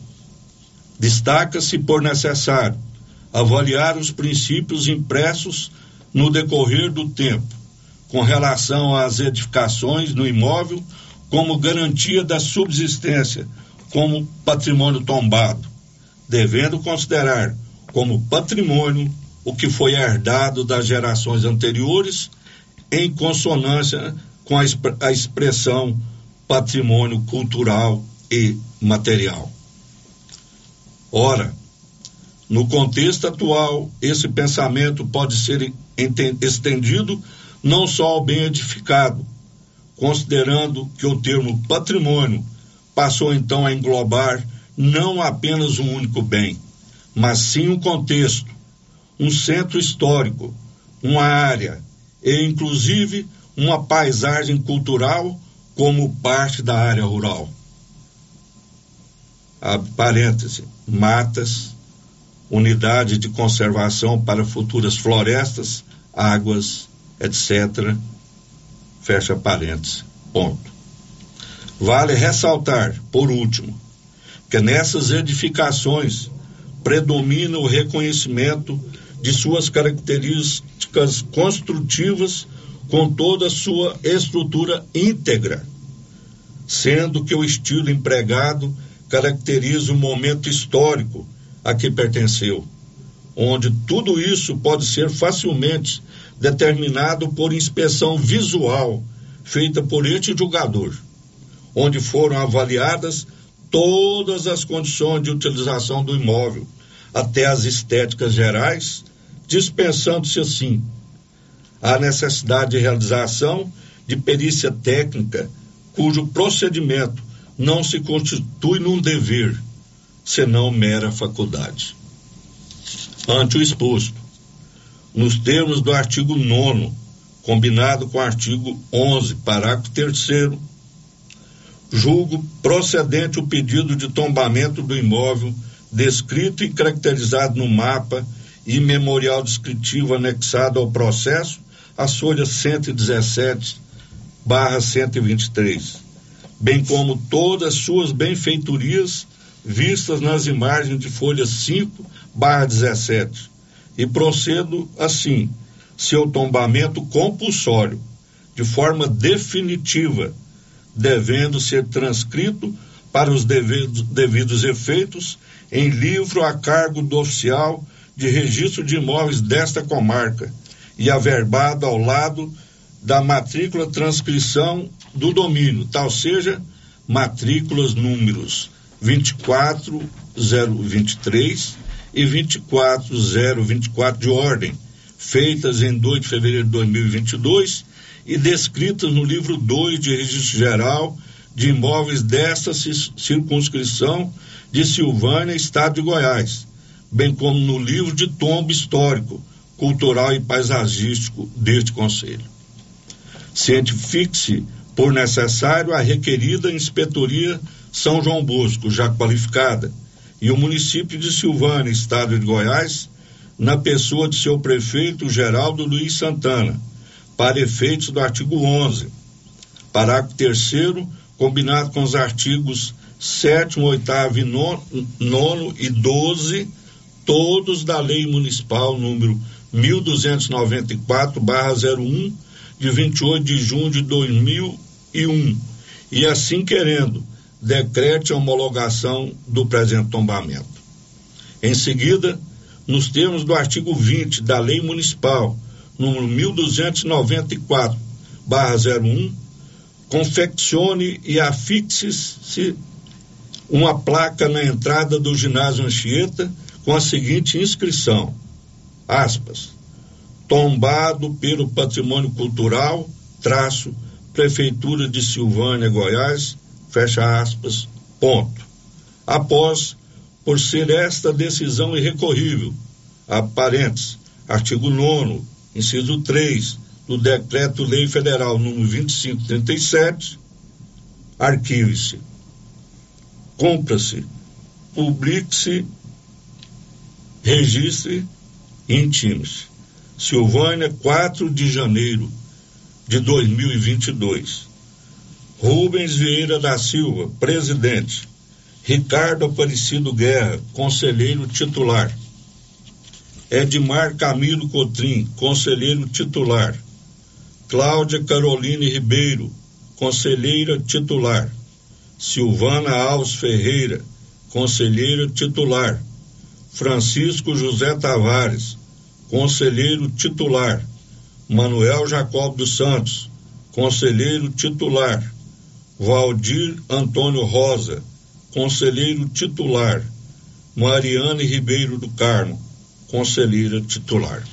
destaca-se por necessário avaliar os princípios impressos no decorrer do tempo, com relação às edificações no imóvel, como garantia da subsistência, como patrimônio tombado, devendo considerar como patrimônio o que foi herdado das gerações anteriores, em consonância com a, expre- a expressão patrimônio cultural e material. Ora, no contexto atual, esse pensamento pode ser estendido não só ao bem edificado, considerando que o termo patrimônio passou então a englobar não apenas um único bem, mas sim um contexto, um centro histórico, uma área e inclusive uma paisagem cultural como parte da área rural. Parêntese, matas, unidade de conservação para futuras florestas, águas, etc. Fecha parênteses. Ponto. Vale ressaltar, por último, que nessas edificações predomina o reconhecimento de suas características construtivas com toda a sua estrutura íntegra, sendo que o estilo empregado caracteriza o momento histórico a que pertenceu, onde tudo isso pode ser facilmente determinado por inspeção visual feita por este julgador, onde foram avaliadas todas as condições de utilização do imóvel, até as estéticas gerais, dispensando-se assim a necessidade de realização de perícia técnica, cujo procedimento não se constitui num dever, senão mera faculdade. Ante o exposto, nos termos do artigo 9, combinado com o artigo 11, parágrafo 3, julgo procedente o pedido de tombamento do imóvel descrito e caracterizado no mapa e memorial descritivo anexado ao processo, as folhas 117 barra 123, bem como todas suas benfeitorias vistas nas imagens de folha 5 barra 17. E procedo assim, seu tombamento compulsório, de forma definitiva, devendo ser transcrito para os devidos, devidos efeitos em livro a cargo do oficial de registro de imóveis desta comarca e averbado ao lado da matrícula transcrição do domínio, tal seja matrículas números 24023 e 24024 de ordem, feitas em 2 de fevereiro de 2022 e descritas no livro 2 de registro geral de imóveis desta circunscrição de Silvânia, estado de Goiás, bem como no livro de tombo histórico, cultural e paisagístico deste conselho. Cientifique-se por necessário a requerida inspetoria São João Bosco, já qualificada, e o município de Silvânia, estado de Goiás, na pessoa de seu prefeito Geraldo Luiz Santana, para efeitos do artigo 11, parágrafo 3 combinado com os artigos 7, 8 e 9 e 12, todos da Lei Municipal número 1294/01 de 28 de junho de 2001 e assim querendo decrete a homologação do presente tombamento. Em seguida, nos termos do artigo 20 da Lei Municipal número 1294/01, confeccione e afixe-se uma placa na entrada do ginásio Anchieta com a seguinte inscrição: aspas, tombado pelo patrimônio cultural, traço, Prefeitura de Silvânia, Goiás, fecha aspas, ponto. Após, por ser esta decisão irrecorrível, a parênteses, artigo 9 inciso 3 do Decreto-Lei Federal número 2537, arquive-se, cumpra-se, publique-se, registre e intime-se. Silvânia, 4 de janeiro de 2022. Rubens Vieira da Silva, presidente. Ricardo Aparecido Guerra, conselheiro titular. Edmar Camilo Cotrim, conselheiro titular. Cláudia Caroline Ribeiro, conselheira titular. Silvana Alves Ferreira, conselheira titular. Francisco José Tavares, conselheiro titular. Manuel Jacob dos Santos, conselheiro titular. Valdir Antônio Rosa, conselheiro titular. Mariane Ribeiro do Carmo, conselheira titular.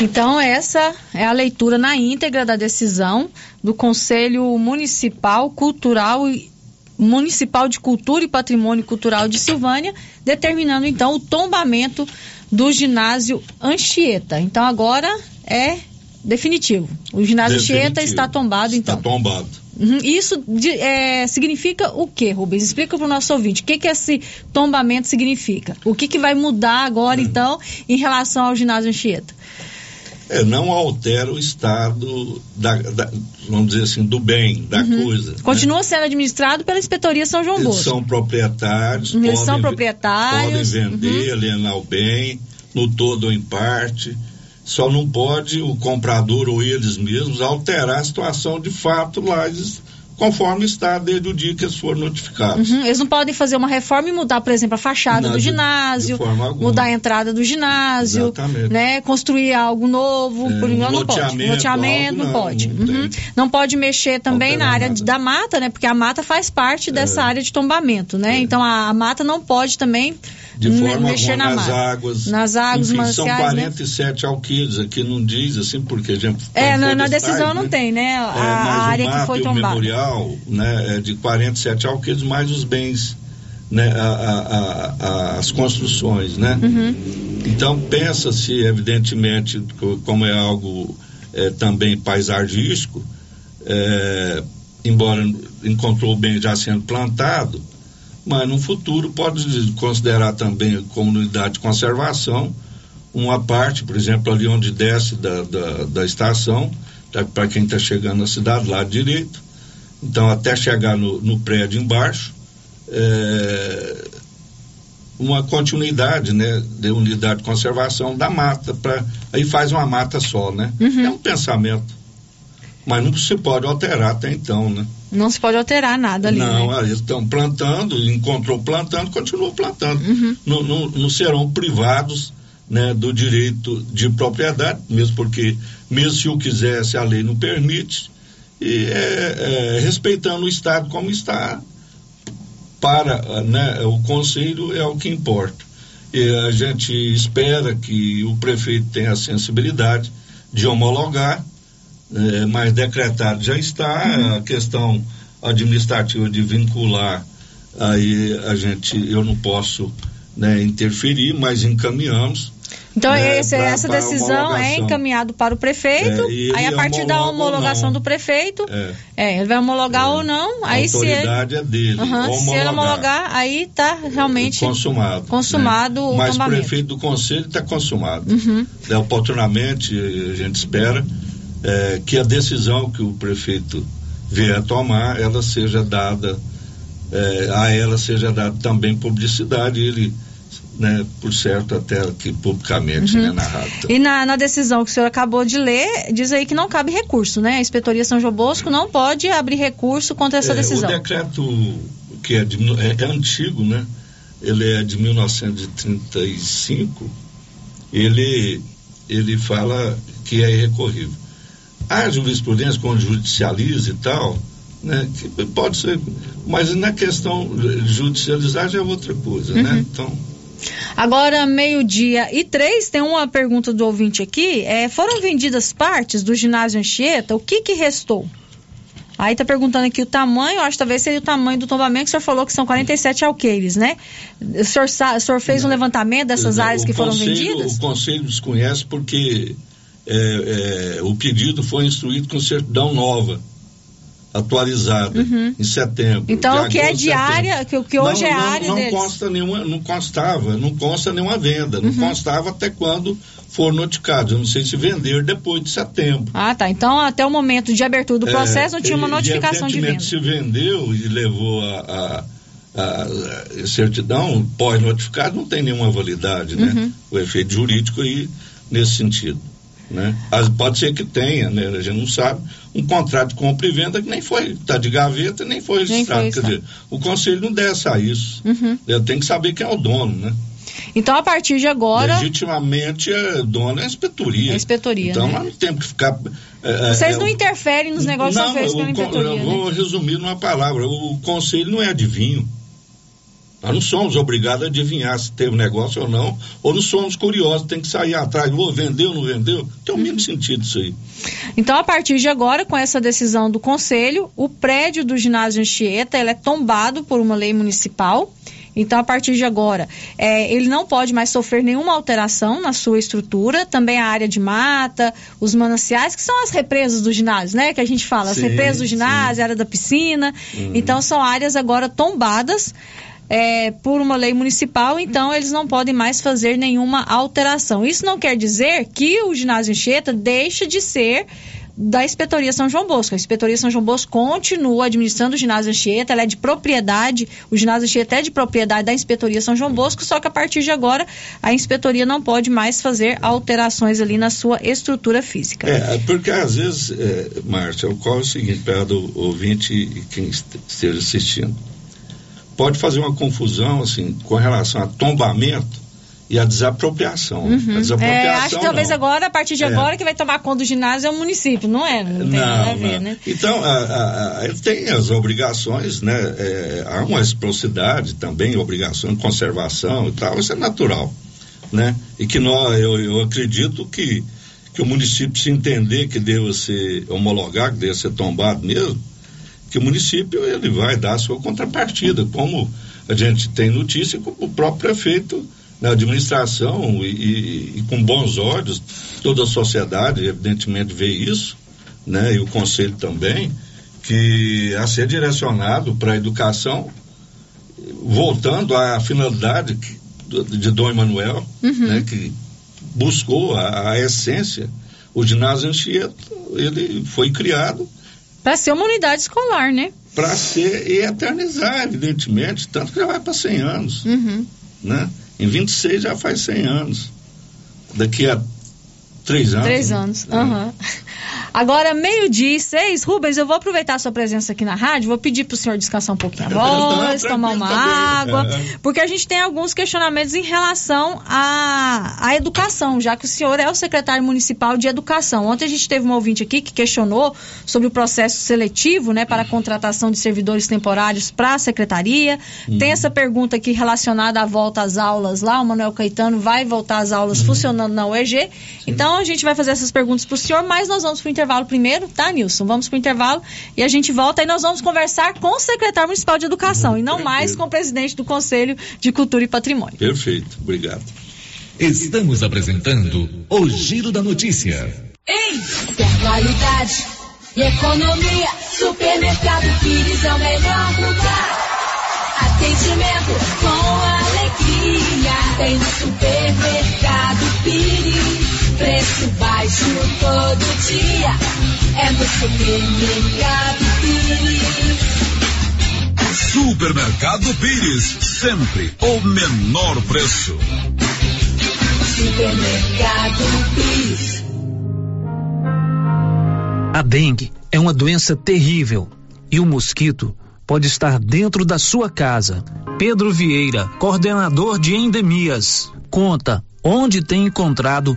Então, essa é a leitura na íntegra da decisão do Conselho Municipal Cultural e Municipal de Cultura e Patrimônio Cultural de Silvânia, determinando então o tombamento do ginásio Anchieta. Então agora é definitivo. O ginásio Definitivo. Anchieta está tombado então. Está tombado. Uhum. Isso de- é, significa o que, Rubens? Explica para o nosso ouvinte. O que, que esse tombamento significa? O que, que vai mudar agora, Hum. então, em relação ao ginásio Anchieta? É, não altera o estado, da, da- vamos dizer assim, do bem, da coisa. né? Continua sendo administrado pela Inspetoria São João Eles Bosco. são proprietários, Eles podem, são proprietários. podem vender, alienar o bem, no todo ou em parte. Só não pode o comprador ou eles mesmos alterar a situação de fato lá, conforme está desde o dia que eles foram notificados. Uhum, Eles não podem fazer uma reforma e mudar, por exemplo, a fachada Não, do ginásio, mudar a entrada do ginásio, Exatamente. né? Construir algo novo, É, por um não pode. loteamento, não, não, pode. não Uhum. Não pode mexer também na área de- da mata, né? Porque a mata faz parte dessa área de tombamento, né? Então a, a mata não pode também De me- forma mexer alguma na nas mata. águas. Nas águas, Enfim, são mananciais, né? 47 alqueires, aqui não diz assim, porque a gente. É, tem na, decisão não né? tem, né? A, É, a área que foi tombada. Memorial né, é de 47 alqueires mais os bens, né, a- a- a- as construções, né? Uhum. Então pensa-se, evidentemente, co- como é algo é, também paisagístico, é, embora encontrou o bem já sendo plantado, mas no futuro pode considerar também como unidade de conservação uma parte, por exemplo, ali onde desce da, da, da estação, para quem está chegando na cidade, lado direito. Então, até chegar no, no prédio embaixo, é, uma continuidade, né, de unidade de conservação da mata, pra, aí faz uma mata só, né? É um pensamento. Mas não se pode alterar até então, né? Não se pode alterar nada ali. Não, né? eles estão plantando, encontrou plantando, continua plantando. Uhum. Não, não, não serão privados né, do direito de propriedade, mesmo porque, mesmo se o quisesse, a lei não permite, e é, é, respeitando o Estado como está, para né, o Conselho é o que importa. E a gente espera que o prefeito tenha a sensibilidade de homologar, eh, mas decretado já está, a questão administrativa de vincular, aí a gente, eu não posso né, interferir, mas encaminhamos. Então, né, esse- pra- essa pra decisão é encaminhado para o prefeito, É, aí a partir da homologação do prefeito, É. é, ele vai homologar ou não, A aí se ele, autoridade é dele. Se ele homologar, aí tá realmente consumado. consumado né? o Mas o prefeito do conselho está consumado. Uhum. É, oportunamente, a gente espera é, que a decisão que o prefeito vier a tomar, ela seja dada, é, a ela seja dada também publicidade, ele, né, por certo, até aqui publicamente, Uhum. né, na rádio. E na, na decisão que o senhor acabou de ler, diz aí que não cabe recurso, né? A Inspetoria São João Bosco não pode abrir recurso contra essa É, decisão. O decreto que é, de é, é antigo, né? Ele é de 1935. Ele, ele fala que é irrecorrível. A jurisprudência, quando judicializa e tal, né? Que pode ser, mas na questão judicializar já é outra coisa, né? Uhum. Então, Agora, meio-dia e três, tem uma pergunta do ouvinte aqui. É, foram vendidas partes do ginásio Anchieta? O que, que restou? Aí tá perguntando aqui o tamanho, acho que talvez seria o tamanho do tombamento, que o senhor falou que são 47 alqueires, né? O senhor, o senhor fez um levantamento dessas áreas o que foram conselho- vendidas? O conselho desconhece porque é, é, o pedido foi instruído com certidão nova, atualizada, Uhum. em setembro. Então, o que é área, que, o que hoje não, é não, área não deles. Consta nenhuma, não constava, não consta nenhuma venda, não Uhum. constava até quando for notificado. Eu não sei se vender depois de setembro. Ah, tá. Então, até o momento de abertura do processo, não tinha uma É, notificação e de venda. se vendeu e levou a, a- a- a certidão pós-notificado, não tem nenhuma validade, né? Uhum. O efeito jurídico aí nesse sentido. Né? As- pode ser que tenha, né? A gente não sabe, um contrato de compra e venda que nem foi, está de gaveta, nem foi Nem registrado. foi Quer dizer, o conselho não desse a isso. Uhum. Ele tem que saber quem é o dono, né? Então, a partir de agora. Legitimamente, é dono é a inspetoria. É a inspetoria, Então, né? nós não temos que ficar É, Vocês é, não interferem nos negócios não, feitos pela inspetoria, eu né? vou resumir numa palavra. O conselho não é adivinho. Nós não somos obrigados a adivinhar se teve negócio ou não, ou não somos curiosos, tem que sair atrás, oh, vendeu, não vendeu. Tem o mínimo sentido isso aí. Então, a partir de agora, com essa decisão do Conselho, o prédio do ginásio Anchieta ele é tombado por uma lei municipal. Então, a partir de agora, é, ele não pode mais sofrer nenhuma alteração na sua estrutura. Também a área de mata, os mananciais, que são as represas do ginásio, né? Que a gente fala, as Sim, represas do ginásio, a área da piscina. Então, são áreas agora tombadas é, por uma lei municipal, então eles não podem mais fazer nenhuma alteração. Isso não quer dizer que o ginásio Anchieta deixa de ser da Inspetoria São João Bosco. A Inspetoria São João Bosco continua administrando o ginásio Anchieta, ela é de propriedade, o ginásio Anchieta é de propriedade da Inspetoria São João Bosco, só que a partir de agora a Inspetoria não pode mais fazer alterações ali na sua estrutura física. É, porque às vezes, é, Márcia, ocorre o seguinte, para o ouvinte e quem est- esteja assistindo. Pode fazer uma confusão, assim, com relação a tombamento e a desapropriação. Uhum. A É, desapropriação acho que talvez não. agora, a partir de É. agora, que vai tomar conta do ginásio é o município, não é? Não tem nada a Não, ver, não. né? Então, a- a- ele tem as obrigações, né? É, há uma reciprocidade também, obrigação de conservação e tal, isso é natural, né? E que nós, eu, eu acredito que, que o município se entender que deva ser homologado, que deva ser tombado mesmo, que o município ele vai dar a sua contrapartida, como a gente tem notícia, como o próprio prefeito na administração e, e- e com bons olhos, toda a sociedade evidentemente vê isso, né, e o conselho também, que a ser direcionado para a educação, voltando à finalidade de Dom Emanuel, Uhum. né, que buscou a, a essência. O ginásio Anchieta, ele foi criado Para ser uma unidade escolar, né? para ser e eternizar, evidentemente, tanto que já vai para 100 anos, Uhum. né? Em 26 já faz 100 anos. Daqui a três anos. Três né? anos. Agora, meio-dia e seis. Rubens, eu vou aproveitar a sua presença aqui na rádio, vou pedir para o senhor descansar um pouquinho a voz, tomar uma água, É. porque a gente tem alguns questionamentos em relação à, à educação, já que o senhor é o secretário municipal de educação. Ontem a gente teve um ouvinte aqui que questionou sobre o processo seletivo, né, para a contratação de servidores temporários para a secretaria. Tem essa pergunta aqui relacionada à volta às aulas lá, o Manuel Caetano vai voltar às aulas funcionando na UEG. Então a gente vai fazer essas perguntas para o senhor, mas nós vamos para o intervalo primeiro, tá, Nilson? Vamos para o intervalo e a gente volta e nós vamos conversar com o secretário municipal de educação e não mais com o presidente do Conselho de Cultura e Patrimônio. Perfeito, obrigado. Estamos apresentando o Giro da Notícia. Ei, quer qualidade e economia? Supermercado Pires é o melhor lugar. Atendimento com alegria. Tem no supermercado Pires. Preço baixo todo dia. É no supermercado Pires. Supermercado Pires, sempre o menor preço. Supermercado Pires. A dengue é uma doença terrível e o mosquito pode estar dentro da sua casa. Pedro Vieira, coordenador de endemias, conta onde tem encontrado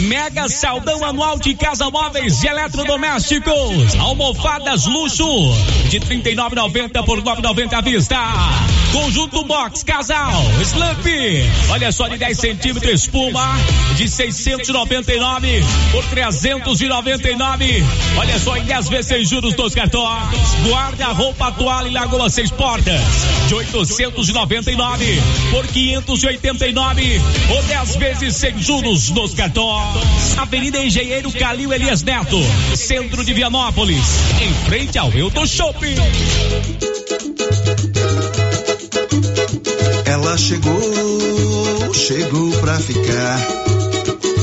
Mega saldão anual de Casa Móveis e Eletrodomésticos. Almofadas luxo de 39,90 por 9,90 à vista. Conjunto box casal Slump. Olha só de 10 centímetros espuma de 699 por 399. Olha só em 10 vezes sem juros dos cartões. Guarda-roupa toalha e lagoa seis portas de 899 por 589 ou 10 vezes sem juros nos cartões. Avenida Engenheiro Calil Elias Neto, centro de Vianópolis, em frente ao Euto Shopping. Ela chegou, chegou pra ficar.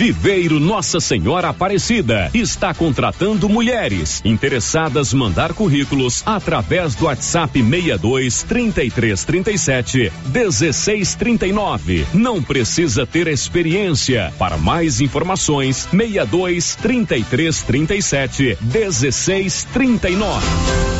Viveiro Nossa Senhora Aparecida está contratando mulheres interessadas mandar currículos através do WhatsApp 62 33 37 16 39. Não precisa ter experiência. Para mais informações, 62 33 37 16 39.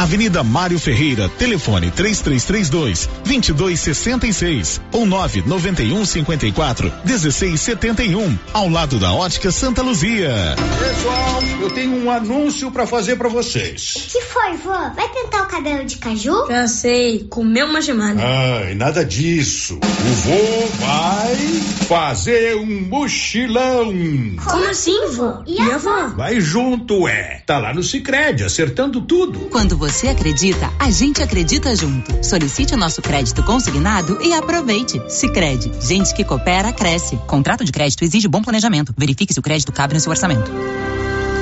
Avenida Mário Ferreira, telefone 3332 2266 ou 991 54 1671, ao lado da Ótica Santa Luzia. Pessoal, eu tenho um anúncio para fazer para vocês. O que foi, vô? Vai tentar o cabelo de caju? Já sei, comeu uma gemada. Ai, nada disso. O vô vai fazer um mochilão. Como assim, vô? E a avó? Vai junto, é. Tá lá no Sicredi acertando tudo. Quando você acredita, a gente acredita junto. Solicite o nosso crédito consignado e aproveite. Sicredi, gente que coopera cresce. Contrato de crédito exige bom planejamento. Verifique se o crédito cabe no seu orçamento.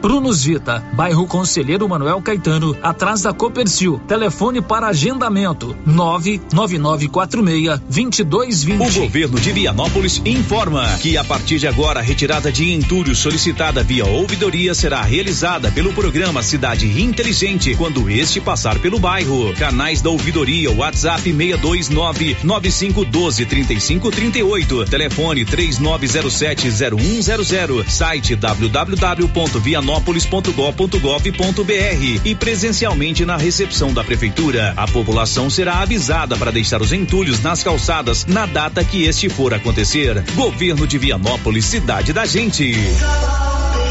Brunos Vita, bairro Conselheiro Manuel Caetano, atrás da Copercil. Telefone para agendamento: 99946-2220. O governo de Vianópolis informa que a partir de agora a retirada de entulho solicitada via ouvidoria será realizada pelo programa Cidade Inteligente quando este passar pelo bairro. Canais da ouvidoria WhatsApp 629 9512 3538. Telefone 3907 0100. Site www.vianópolis vianópolis.gov.br e presencialmente na recepção da prefeitura. A população será avisada para deixar os entulhos nas calçadas na data que este for acontecer. Governo de Vianópolis, cidade da gente.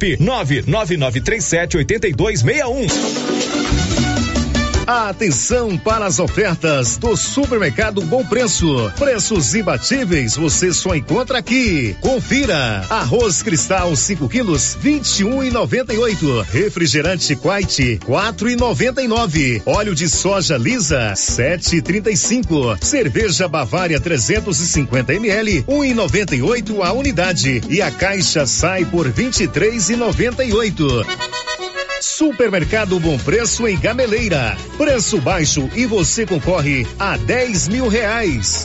99937 8261. Atenção para as ofertas do Supermercado Bom Preço. Preços imbatíveis você só encontra aqui. Confira. Arroz Cristal 5 quilos 21 e 98. Refrigerante Quite 4 e 99. Óleo de soja lisa 7 e 35. Cerveja Bavária 350 ml 1 e 98 a unidade e a caixa sai por 23 e 98. Supermercado Bom Preço em Gameleira. Preço baixo e você concorre a 10 mil reais.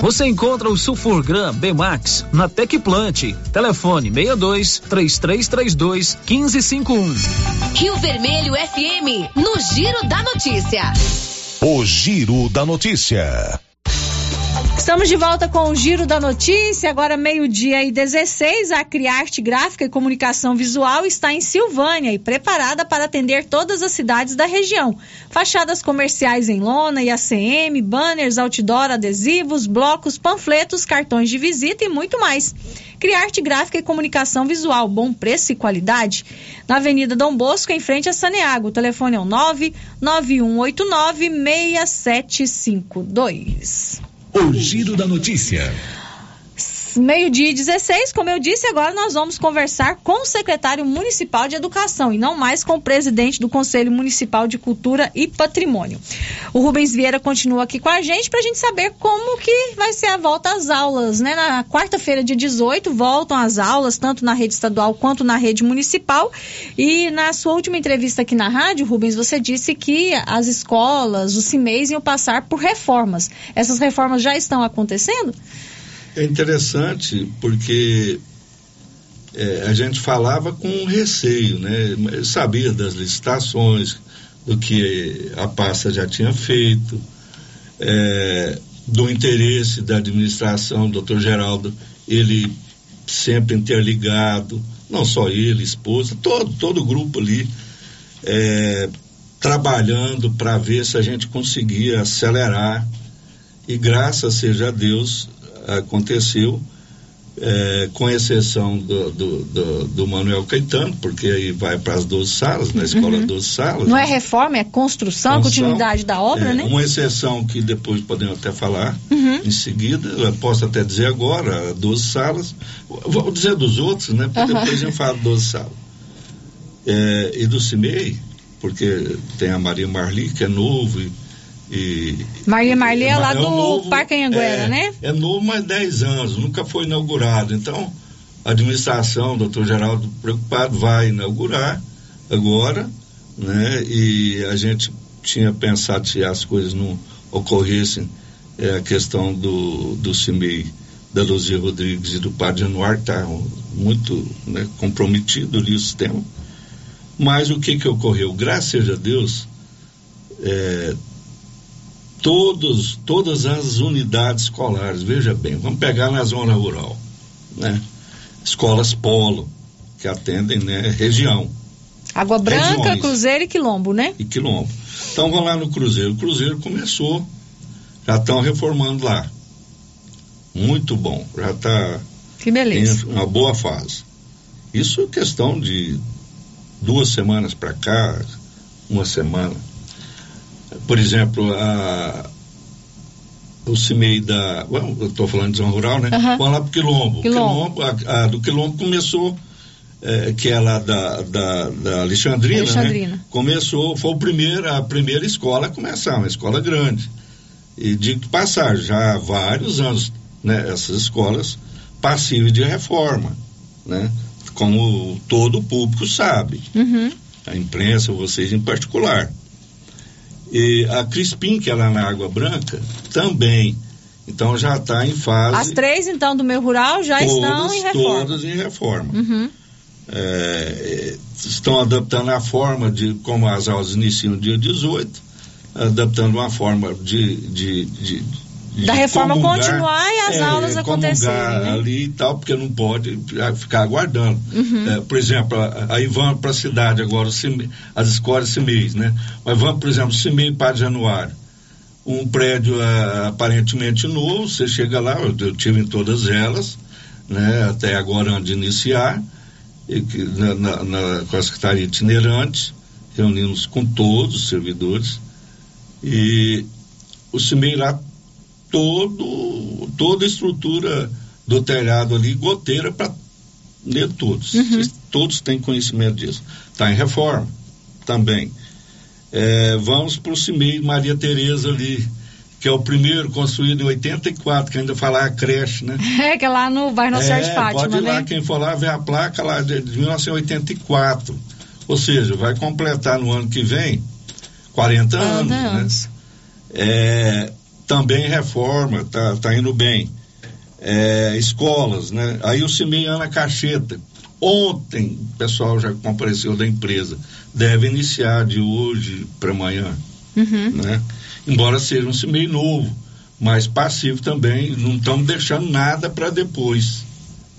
Você encontra o Sulfurgram B-Max na Tecplant. Telefone 62 3332 1551. Rio Vermelho FM, no Giro da Notícia. O Giro da Notícia. Estamos de volta com o Giro da Notícia, agora meio-dia e 16. A Criarte Gráfica e Comunicação Visual está em Silvânia e preparada para atender todas as cidades da região. Fachadas comerciais em lona e ACM, banners, outdoor, adesivos, blocos, panfletos, cartões de visita e muito mais. Criarte Gráfica e Comunicação Visual, bom preço e qualidade. Na Avenida Dom Bosco, em frente a Saneago. O telefone é o 99189 6752. O Giro da Notícia. Meio-dia e 16, como eu disse, agora nós vamos conversar com o secretário municipal de Educação e não mais com o presidente do Conselho Municipal de Cultura e Patrimônio. O Rubens Vieira continua aqui com a gente para a gente saber como que vai ser a volta às aulas, né? Na quarta-feira, dia 18, voltam as aulas, tanto na rede estadual quanto na rede municipal. E na sua última entrevista aqui na rádio, Rubens, você disse que as escolas, os CIMEIs iam passar por reformas. Essas reformas já estão acontecendo? É interessante porque é, a gente falava com receio, né? Sabia das licitações, do que a pasta já tinha feito, é, do interesse da administração, doutor Geraldo, ele sempre interligado, não só ele, esposa, todo, todo o grupo ali, é, trabalhando para ver se a gente conseguia acelerar. E graças seja a Deus, aconteceu, é, com exceção do, do, do, do, Manuel Caetano, porque aí vai para as 12 salas, na escola uhum. 12 salas. Não é reforma, é construção, construção continuidade da obra, é, né? Uma exceção que depois podemos até falar uhum. em seguida, eu posso até dizer agora, 12 salas. Vou dizer dos outros, né? Porque uhum. depois a gente fala 12 salas. É, e do CIMEI, porque tem a Maria Marli, que é novo e e, Maria Marli é lá é do novo, Parque Anhanguera, é, né? É novo, mas 10 anos, nunca foi inaugurado. Então, a administração, doutor Geraldo preocupado, vai inaugurar agora, né? E a gente tinha pensado se as coisas não ocorressem, é, a questão do, do CIMEI, da Luzia Rodrigues e do Padre Januar, está muito né, comprometido ali o sistema. Mas o que que ocorreu? Graças a Deus, é, todos, todas as unidades escolares, veja bem, vamos pegar na zona rural, né? Escolas polo, que atendem, né, região. Água Branca, Regiões. Cruzeiro e Quilombo, né? E Quilombo. Então vamos lá no Cruzeiro. O Cruzeiro começou, já estão reformando lá. Muito bom, já está que beleza. em uma boa fase. Isso é questão de duas semanas para cá, uma semana por exemplo, a, o CIMEI da. eu estou falando de zona rural, né? Uhum. Vamos lá para o Quilombo. Quilombo. Quilombo a, a, do Quilombo começou eh, que é lá da, da, da Alexandrina, Alexandrina. Né? começou, foi o primeiro, a primeira escola a começar, uma escola grande. E digo de passagem, já há vários anos, né, essas escolas passíveis de reforma, né? Como todo o público sabe, Uhum. a imprensa, vocês em particular. E a Crispim, que é lá na Água Branca, também. Então já está em fase. As três, então, do meio rural já todas, estão em reforma. Todas em reforma. Uhum. É, estão adaptando a forma de como as aulas iniciam no dia 18, adaptando uma forma de. de, de, de Da reforma comungar, continuar e as é, aulas acontecerem, né? ali e tal, porque não pode ficar aguardando. Uhum. É, por exemplo, aí vamos para a cidade agora, as escolas CIMEIs, né? Mas vamos, por exemplo, CIMEI para Januário. Um prédio ah, aparentemente novo, você chega lá, eu, eu tive em todas elas, né? Até agora antes de iniciar, e que, na, na- na- com a Secretaria Itinerante, reunimos com todos os servidores, e o CIMEI lá todo, toda a estrutura do telhado ali, goteira para ler todos. Vocês Todos têm conhecimento disso. Está em reforma também. É, vamos para o CIMEI Maria Tereza ali, que é o primeiro construído em 84, que ainda fala a creche, né? (laughs) É, que é lá no bairro Nossa de É, Fátima, pode ir lá, né? quem for lá ver a placa lá de, de 1984. Ou seja, vai completar no ano que vem 40 anos. 40 né? anos. É, também reforma, tá, tá indo bem. É, escolas, né? Aí o CIMEI Ana Cacheta. Ontem, o pessoal já compareceu da empresa. Deve iniciar de hoje para amanhã Uhum. né? Embora seja um CIMEI novo, mas passivo também, não estamos deixando nada para depois.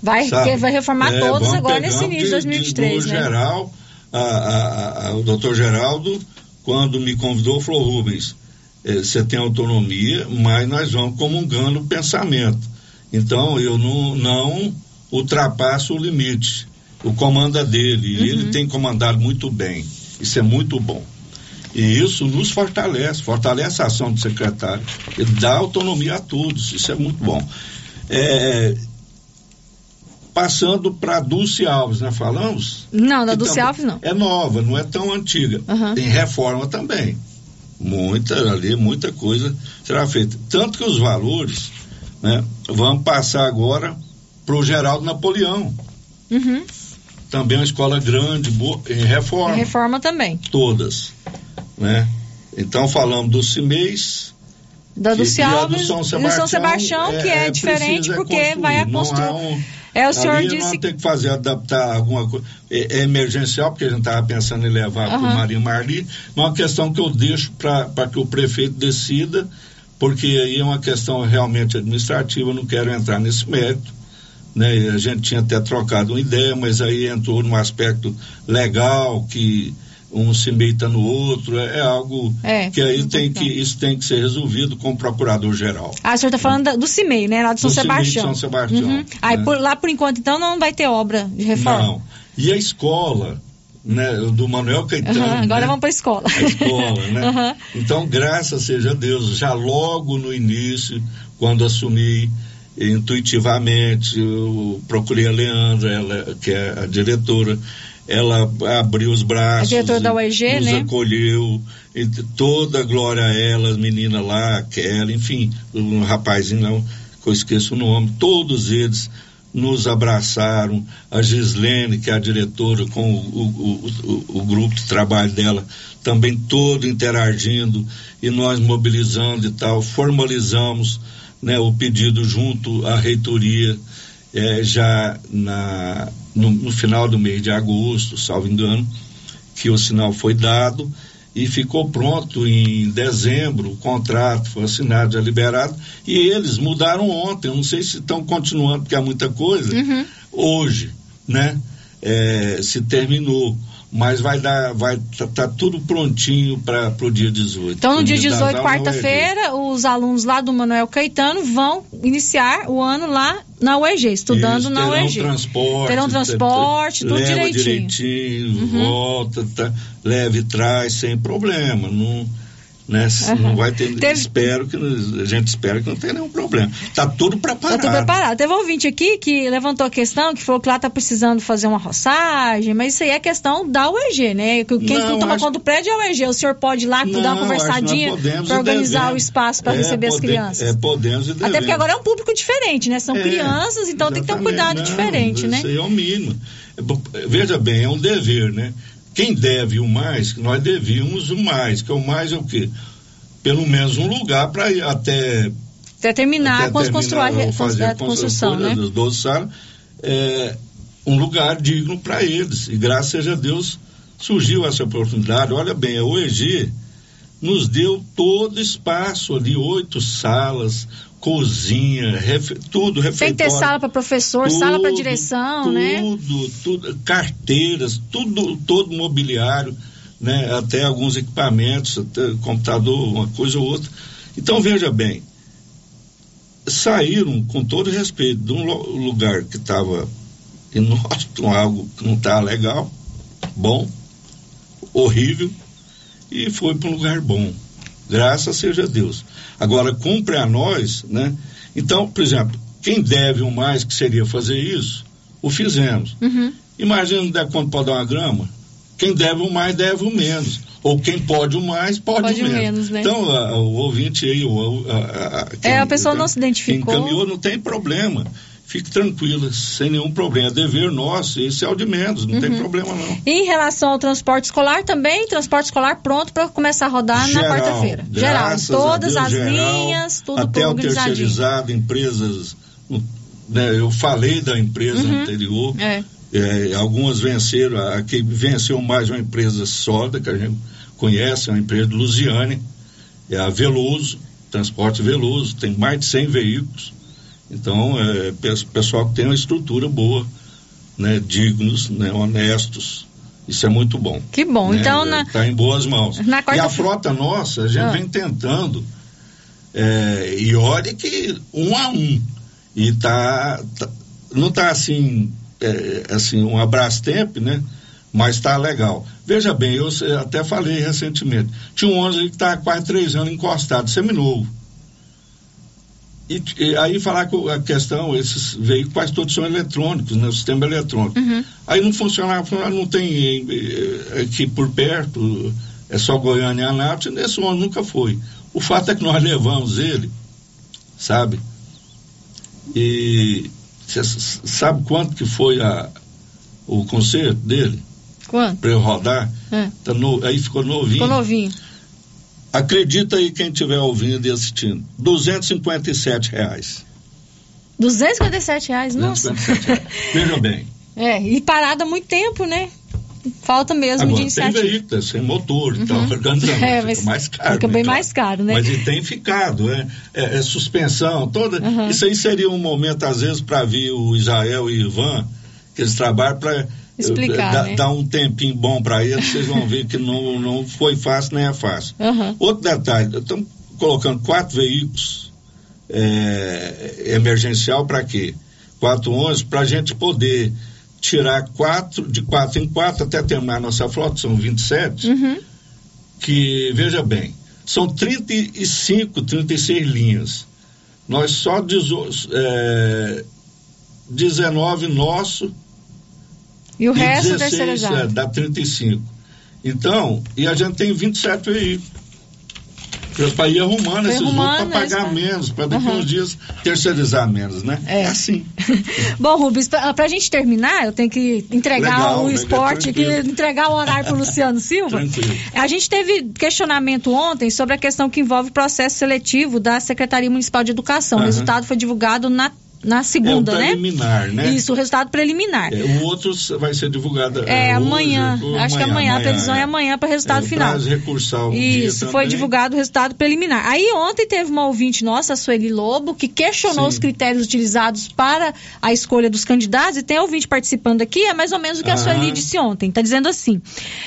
Vai, vai reformar É, todos agora nesse início de 2023, do né? geral, a, a- a- o doutor Geraldo, quando me convidou, falou, Rubens, você tem autonomia, mas nós vamos comungando o pensamento. Então, eu não, não ultrapasso o limite. O comando é dele, e Uhum. ele tem comandado muito bem. Isso é muito bom. E isso nos fortalece, fortalece a ação do secretário, ele dá autonomia a todos, isso é muito bom. É, passando para Dulce Alves, né? Falamos? Não, da Que Dulce Alves não. É nova, não é tão antiga. Aham. Tem reforma também. Muita ali, muita coisa será feita. Tanto que os valores, né? Vamos passar agora para o Geraldo Napoleão. Uhum. Também uma escola grande, boa, em reforma Reforma também. todas, né? Então falamos do CIMEIS, Da que é do Alves São do Sebastião, São Sebastião, que é, é, diferente porque vai a construir. um- É, o senhor Ali disse nós temos que fazer, adaptar alguma coisa. É, é emergencial, porque a gente estava pensando em levar para o. Marinho Marli, mas é uma questão que eu deixo para que o prefeito decida, porque aí é uma questão realmente administrativa, eu não quero entrar nesse mérito. Né? A gente tinha até trocado uma ideia, mas aí entrou num aspecto legal, que um se meita no outro, é, é algo É, que aí tem que, isso tem que ser resolvido com o procurador-geral. Ah, o senhor está falando da- do CIMEI, né? Lá de São Do CIMEI de Sebastião. São Sebastião, Uhum. Aí né? por, lá, por enquanto, então, não vai ter obra de reforma. Não. E a escola, né, do Manuel Caetano. Aham, agora né? vamos para a escola. A escola, né? Aham. Então, graças seja a Deus, já logo no início, quando assumi intuitivamente, eu procurei a Leandra, ela, que é a diretora, ela abriu os braços. A diretora da UEG, nos né? acolheu, e toda a glória a ela, as meninas lá, a Kelly, enfim, um rapazinho não, que eu esqueço o nome, todos eles nos abraçaram, a Gislene, que é a diretora, com o, o, o, o grupo de trabalho dela, também todo interagindo, e nós mobilizando e tal, formalizamos né, o pedido junto à reitoria, eh, já na, no, no final do mês de agosto, salvo engano, que o sinal foi dado e ficou pronto em dezembro, o contrato foi assinado, já liberado, e eles mudaram ontem, eu não sei se estão continuando, porque há muita coisa, Uhum. hoje, né, é, se terminou, mas vai dar, vai, tá, tá tudo prontinho para o dia 18. Então, no dia Unidade 18, da UEG. quarta-feira, os alunos lá do Manuel Caetano vão iniciar o ano lá na UEG, estudando Isso, na terão UEG. Transporte, Terão transporte, tudo leva direitinho. direitinho, Uhum. volta, tá, leve e traz sem problema. Não, Né? Aham. Não vai ter, Teve- espero que a gente espera que não tenha nenhum problema. Tá tudo preparado. Eu tô preparado. Teve um ouvinte aqui que levantou a questão, que falou que lá tá precisando fazer uma roçagem, mas isso aí é questão da UEG, né? Que Quem Não, toma acho- conta do prédio é a UEG. O senhor pode ir lá dar Não, uma que nós conversadinha para organizar devemos. o espaço para É, receber as pode- crianças. É, podemos e Até porque devemos. agora é um público diferente, né? São É, crianças, então tem que ter um cuidado Exatamente. diferente, Não, né? Isso aí é o mínimo. É Veja bem, é um dever, né? Quem deve o mais, nós devíamos o mais, que o mais é o quê? Pelo menos um lugar para ir até Até terminar até construir terminar, a fazer a construção, né? das 12 salas, é, um lugar digno para eles. E graças seja a Deus surgiu essa oportunidade. Olha bem, a OEG nos deu todo espaço ali, oito salas, cozinha, refe- tudo, Tem refeitório. que ter sala para professor, sala para Tudo, direção, né? tudo, tudo, carteiras, tudo, todo mobiliário, né? Até alguns equipamentos, até computador, uma coisa ou outra. Então veja bem, saíram com todo respeito de um lugar que estava inóspito, (laughs) algo que não estava legal, bom, horrível, e foi para um lugar bom. Graças seja Deus. Agora, cumpre a nós, né? Então, por exemplo, quem deve o mais que seria fazer isso, o fizemos. Uhum. Imagina não der quanto pode dar uma grama. Quem deve o mais, deve o menos. Ou quem pode o mais, pode, Pode o menos. menos, né? Então, a- o ouvinte aí, o, a, a- quem- É, a pessoa não se identificou. Quem encaminhou não tem problema. Fique tranquila, sem nenhum problema. É dever nosso, esse é o de menos, não tem Uhum. problema não. E em relação ao transporte escolar também, transporte escolar pronto para começar a rodar na Geral, quarta-feira. Geral, todas Deus, as geral, linhas, tudo até o terceirizado, empresas, né, eu falei da empresa Uhum. anterior, É. é, algumas venceram, a que venceu mais uma empresa sólida, que a gente conhece, é uma empresa de Lusiane, é a Veloso, Transporte Veloso, tem mais de 100 veículos, então é pe- pessoal que tem uma estrutura boa, né, dignos, né, honestos, isso é muito bom. Que bom, né? então na, Está em boas mãos. na E quarta a frota nossa, a gente Ah. vem tentando, é, e olha que um a um. E tá, tá- não tá assim, é, assim, um abraço tempo, né? Mas tá legal. Veja bem, eu até falei recentemente, tinha um ônibus que tá quase três anos encostado, seminovo. E, e aí falar que a questão, esses veículos quase todos são eletrônicos, né? O sistema eletrônico. Uhum. Aí não funcionava, falava, não tem eh, aqui por perto, é só Goiânia e Anápolis, nesse ônibus nunca foi. O fato é que nós levamos ele, sabe? E você sabe quanto que foi a, o conserto dele? Quanto? Para eu rodar? É. Tá no- aí ficou novinho. Ficou novinho. Acredita aí quem estiver ouvindo e assistindo. 257 reais. 257 reais, nossa. 257 reais. Veja (laughs) bem. É, e parada há muito tempo, né? Falta mesmo de Agora, tem iniciativa. veículo, sem motor e tal, Uhum. organizando. (laughs) É, fica mais caro. fica bem claro. mais caro, né? Mas e tem ficado, é, é, é suspensão, toda. Uhum. Isso aí seria um momento, às vezes, para vir o Israel e o Ivan, que eles trabalham para Explicar, né? dar um tempinho bom para eles, vocês vão ver que não, não foi fácil, nem é fácil. Uhum. Outro detalhe, estamos colocando quatro veículos é, emergencial para quê? Quatro ônibus para a gente poder tirar quatro, de quatro em quatro até terminar a nossa frota, são 27, Uhum. que, veja bem, são 35, 36 linhas. Nós só dezo, é, 19 nosso E o resto 16, terceirizado. é, dá 35. Então, e a gente tem 27 veículos. Para ir arrumando Foi esses arrumando, outros para pagar essa- menos, para daqui Aham. uns dias terceirizar menos, né? É. assim. (laughs) Bom, Rubens, pra, pra gente terminar, eu tenho que entregar Legal, o legal, esporte, tranquilo. entregar o horário pro Luciano Silva. Tranquilo. A gente teve questionamento ontem sobre a questão que envolve o processo seletivo da Secretaria Municipal de Educação. O Aham. resultado foi divulgado na, na segunda, é o né? preliminar, né? Isso, o resultado preliminar. É, o outro vai ser divulgado É, é, amanhã. hoje, Acho que amanhã. A previsão é é. amanhã para resultado É, o final. recursal dia Isso, foi também. divulgado o resultado preliminar. Aí ontem teve uma ouvinte nossa, a Sueli Lobo, que questionou Sim. os critérios utilizados para a escolha dos candidatos, e tem ouvinte participando aqui, é mais ou menos o que a Ah. Sueli disse ontem. Está dizendo assim: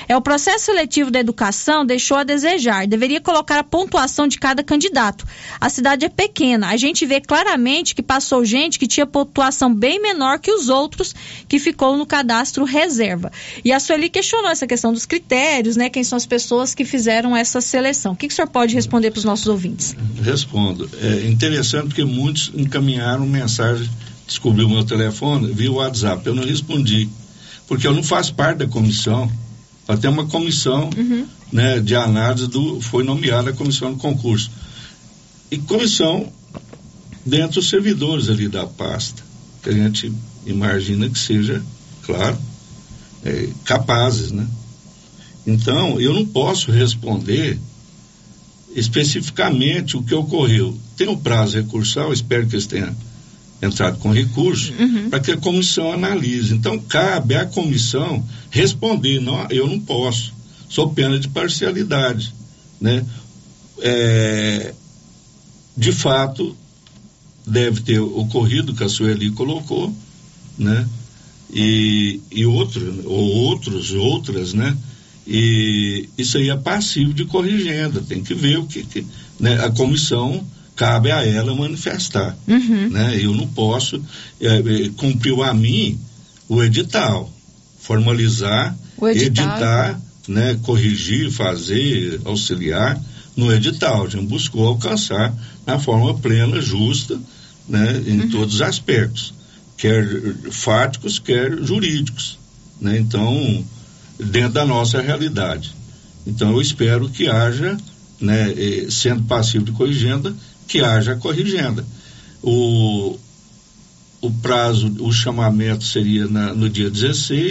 é o processo seletivo da educação deixou a desejar, deveria colocar a pontuação de cada candidato. A cidade é pequena, a gente vê claramente que passou gente gente que tinha pontuação bem menor que os outros que ficou no cadastro reserva. E a Sueli questionou essa questão dos critérios, né? Quem são as pessoas que fizeram essa seleção. O que, que o senhor pode responder para os nossos ouvintes? Respondo. É interessante porque muitos encaminharam mensagem, descobriu o meu telefone via WhatsApp. Eu não respondi, porque eu não faço parte da comissão. Até uma comissão Uhum. né, de análise do. Foi nomeada a comissão de concurso. E comissão dentro dos servidores ali da pasta, que a gente imagina que seja, claro, é, capazes, né? Então, eu não posso responder especificamente o que ocorreu. Tem o prazo recursal, espero que eles tenham entrado com recurso, para que a comissão analise. Então, cabe à comissão responder, não, eu não posso, sou pena de parcialidade, né? É, de fato, deve ter ocorrido, que a Sueli colocou, né? E, e outro, ou outros, outras, né? E isso aí é passivo de corrigenda, tem que ver o que, que né? a comissão cabe a ela manifestar, Uhum. né? Eu não posso, é, é, cumpriu a mim o edital, formalizar, O edital. editar, né? Corrigir, fazer, auxiliar no edital. A gente buscou alcançar na forma plena, justa, né? Em todos os aspectos, quer fáticos, quer jurídicos, né? Então, dentro da nossa realidade. Então, eu espero que haja, né? eh, Sendo passivo de corrigenda, que haja corrigenda. O, o prazo, o chamamento seria na- no dia 16,